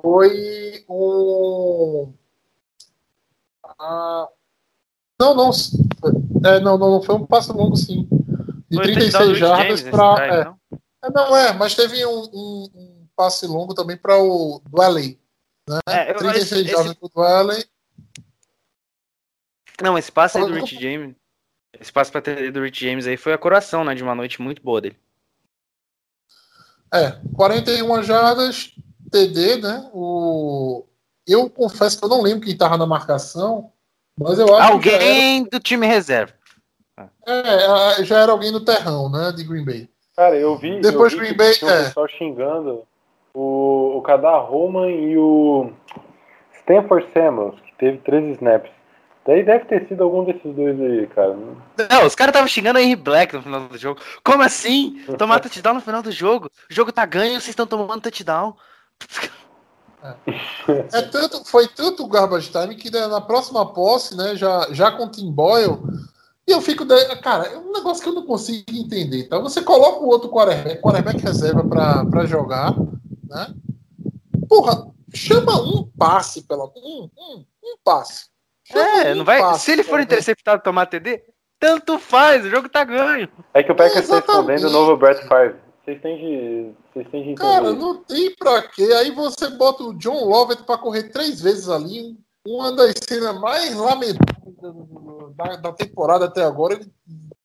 foi um ah, não, não, é, não, não, não foi um passe longo sim, de Foi o touchdown do 36 Rich jardas para é, não? é, não é, mas teve um, um- um passe longo também para o Dwelley, né? É, eu- 36 esse- jardas para o Dwelley. Não, esse passe aí do Rich James. Esse passe pra TD do Rich James aí foi a coração, né? De uma noite muito boa dele. É, 41 jardas, TD, né? O... Eu confesso que eu não lembro quem estava na marcação, mas eu acho que já era, Alguém do time reserva. é, já era alguém no terrão, né? De Green Bay. Cara, eu vi. Depois eu vi Green que Bay, tinha o é. pessoal xingando. O O, Kadar Roman e o Stanford Samuels, que teve 13 snaps. Daí deve ter sido algum desses dois aí, cara. Não, os caras estavam xingando a Henry Black no final do jogo. Como assim? Tomar touchdown no final do jogo? O jogo tá ganho e vocês estão tomando touchdown. É tanto, foi tanto o garbage time que né, na próxima posse, né, já, já com o Tim Boyle, e eu fico. Cara, é um negócio que eu não consigo entender. Tá? Você coloca o outro quarterback, quarterback reserva para jogar, né? Porra, chama um passe, pelo um, um, um passe. Chama é, um não vai. passe, Se ele for interceptado e tomar TD, tanto faz, o jogo tá ganho. É que o Packers está escondendo o novo Brett Favre. Vocês têm de. Vocês têm de entender. Cara, não tem pra quê. Aí você bota o John Lovett pra correr três vezes ali. Uma das cenas mais lamentáveis da, da- da temporada até agora. Ele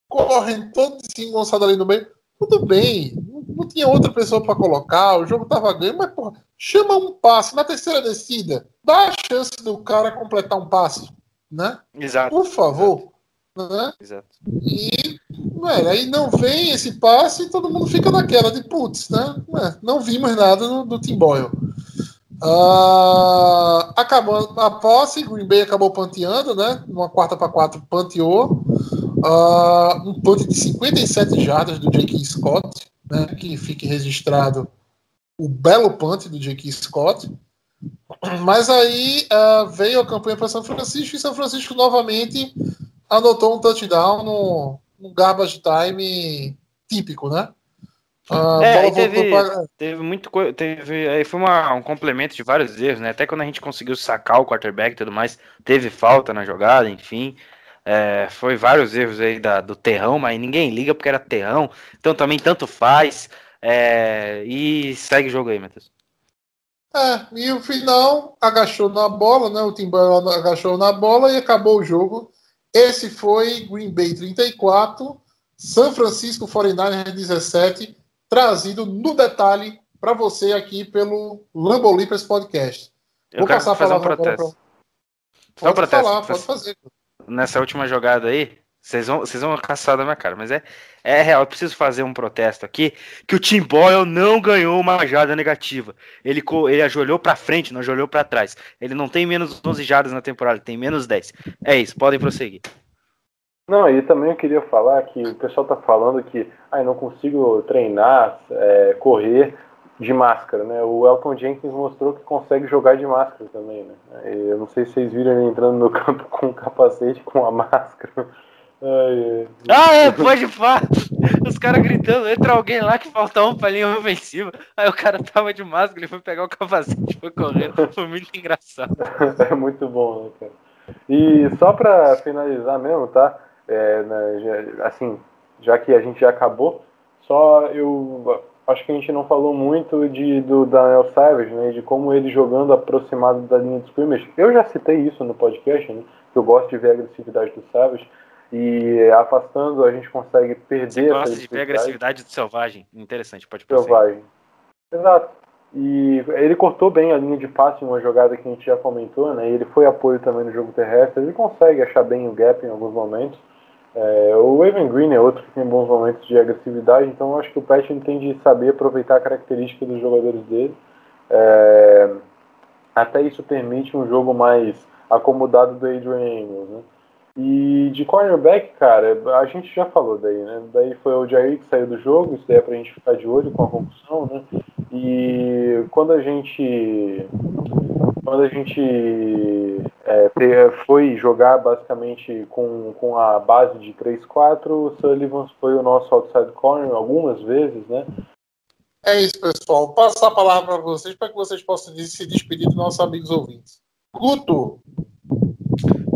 correndo todo desengonçado ali no meio. Tudo bem. Não, não tinha outra pessoa pra colocar. O jogo tava ganho. Mas, porra, chama um passe. Na terceira descida, dá a chance do cara completar um passe. Né? Exato. Por favor. Né? Exato. E, aí não vem esse passe e todo mundo fica naquela de putz, né? Não vimos nada do, Tim Boyle. Ah, acabou a posse, Green Bay acabou panteando, né? Numa quarta para quatro panteou. Ah, um punch de 57 jardas do J.K. Scott, né? Que fique registrado o belo punt do J.K. Scott. Mas aí ah, veio a campanha para São Francisco e São Francisco novamente anotou um touchdown no, no garbage time típico, né? A É, aí teve- pra- Teve muito coisa. Teve, aí foi uma- um complemento de vários erros, né? Até quando a gente conseguiu sacar o quarterback e tudo mais, teve falta na jogada, enfim. É, foi vários erros aí da, do terrão, mas ninguém liga porque era terrão. Então também tanto faz. É, e segue o jogo aí, Matheus. É, e o final agachou na bola, né? O Timber agachou na bola e acabou o jogo. Esse foi Green Bay 34, São Francisco 49ers 17, trazido no detalhe para você aqui pelo Lambo Leapers Podcast. Eu Vou quero passar a fazer um palavra agora protesto. pra- Só um Pode protesto. falar, pode fazer. Nessa última jogada aí, vocês vão, vocês vão caçar da minha cara, mas é, é real. Eu preciso fazer um protesto aqui que o Tim Boyle não ganhou uma jarda negativa. Ele, ele ajoelhou pra frente, não ajoelhou pra trás. Ele não tem menos 11 jardas na temporada, tem menos 10. É isso, podem prosseguir. Não, e também eu queria falar que o pessoal tá falando que ai, não consigo treinar, é, correr de máscara, né? O Elton Jenkins mostrou que consegue jogar de máscara também, né? Eu não sei se vocês viram ele entrando no campo com um capacete, com a máscara. Ai, ai. Ah, é, pode falar. Os caras gritando, entra alguém lá que falta um pra linha ofensiva. Aí o cara tava de máscara, ele foi pegar o capacete e foi correndo. Foi muito engraçado. É muito bom, né, cara? E só pra finalizar mesmo, tá? É, né, já- assim, já que a gente já acabou, só eu acho que a gente não falou muito de, do Daniel Savage, né? De como ele jogando aproximado da linha de scrimmage. Eu já citei isso no podcast, né? Que eu gosto de ver a agressividade do Savage. E afastando, a gente consegue perder Você gosta de ver a agressividade do selvagem. Interessante, pode prosseguir. Selvagem. Exato. E ele cortou bem a linha de passe em uma jogada que a gente já comentou, né? E ele foi apoio também no jogo terrestre. Ele consegue achar bem o gap em alguns momentos. É, o Evan Green é outro que tem bons momentos de agressividade, então eu acho que o ele tem de saber aproveitar a característica dos jogadores dele. É, até isso permite um jogo mais acomodado do Adrian Amos, né? E de cornerback, cara, a gente já falou daí, né? Daí foi o Jair que saiu do jogo, isso daí é pra gente ficar de olho com a concussão, né? E quando a gente quando a gente é, foi jogar basicamente com, com a base de 3-4, o Sullivan foi o nosso outside corner algumas vezes, né? É isso, pessoal. Vou passar a palavra para vocês para que vocês possam se despedir dos nossos amigos ouvintes. Guto,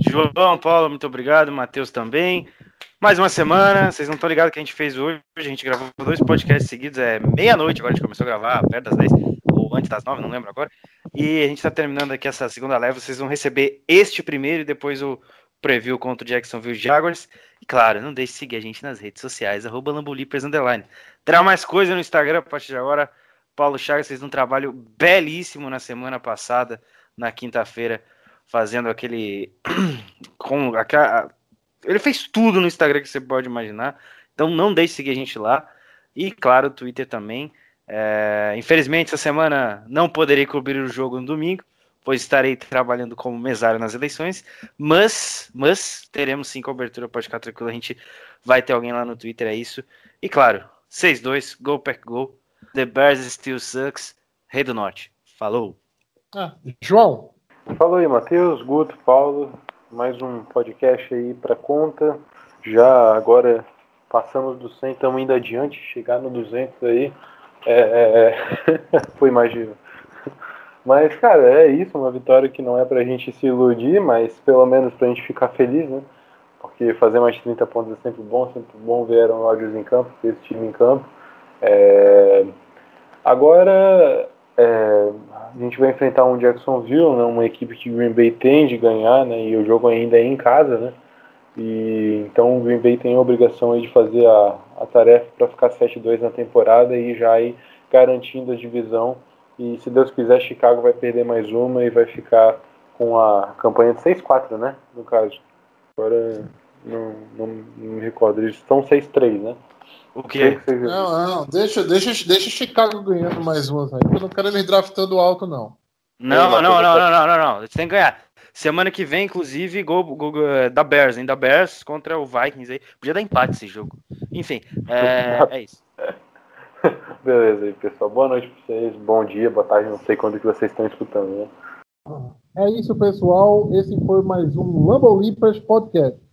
João, Paulo, muito obrigado. Matheus também. Mais uma semana. Vocês não estão ligados que a gente fez hoje. A gente gravou dois podcasts seguidos. É meia-noite agora. A gente começou a gravar perto das 10 ou antes das 9, não lembro agora. E a gente está terminando aqui essa segunda leva. Vocês vão receber este primeiro e depois o preview contra o Jacksonville Jaguars. E claro, não deixe de seguir a gente nas redes sociais, arroba. Terá mais coisa no Instagram a partir de agora. Paulo Chagas fez um trabalho belíssimo na semana passada, na quinta-feira, fazendo aquele. com aquela... Ele fez tudo no Instagram que você pode imaginar. Então não deixe de seguir a gente lá. E claro, o Twitter também. É, infelizmente, essa semana não poderei cobrir o jogo no domingo, pois estarei trabalhando como mesário nas eleições, mas, mas teremos sim cobertura, pode ficar tranquilo, a gente vai ter alguém lá no Twitter, é isso. E claro, 6-2, Go Pack Go, The Bears Still Sucks, Rei do Norte. Falou! Ah, João. Falou aí, Matheus, Guto, Paulo, mais um podcast aí para conta. Já agora passamos do 100, estamos indo adiante, chegar no 200 aí. É, é, é. foi imagina. Mas, cara, é isso, uma vitória que não é pra gente se iludir, mas pelo menos pra gente ficar feliz, né? Porque fazer mais de 30 pontos é sempre bom, sempre bom ver Aaron Rodgers em campo, ver esse time em campo. É... Agora, é... a gente vai enfrentar um Jacksonville, né? uma equipe que Green Bay tem de ganhar, né? E o jogo ainda é em casa, né? E então o Green Bay tem a obrigação aí de fazer a, a tarefa para ficar 7-2 na temporada e já ir garantindo a divisão. E se Deus quiser, Chicago vai perder mais uma e vai ficar com a campanha de 6-4, né? No caso. Agora não, não, não me recordo. Eles estão 6-3, né? O quê? Não, não, deixa, deixa, deixa Chicago ganhando mais umas aí. Eu não quero eles draftando alto, não. Não, não, não, não, não, não, não. Você tem que ganhar. Semana que vem, inclusive, gol, gol, gol da Bears, hein? Da Bears contra o Vikings aí. Podia dar empate esse jogo. Enfim, é, é isso. Beleza aí, pessoal. Boa noite pra vocês. Bom dia, boa tarde. Não sei quando que vocês estão escutando, né? É isso, pessoal. Esse foi mais um Lambo Lipas Podcast.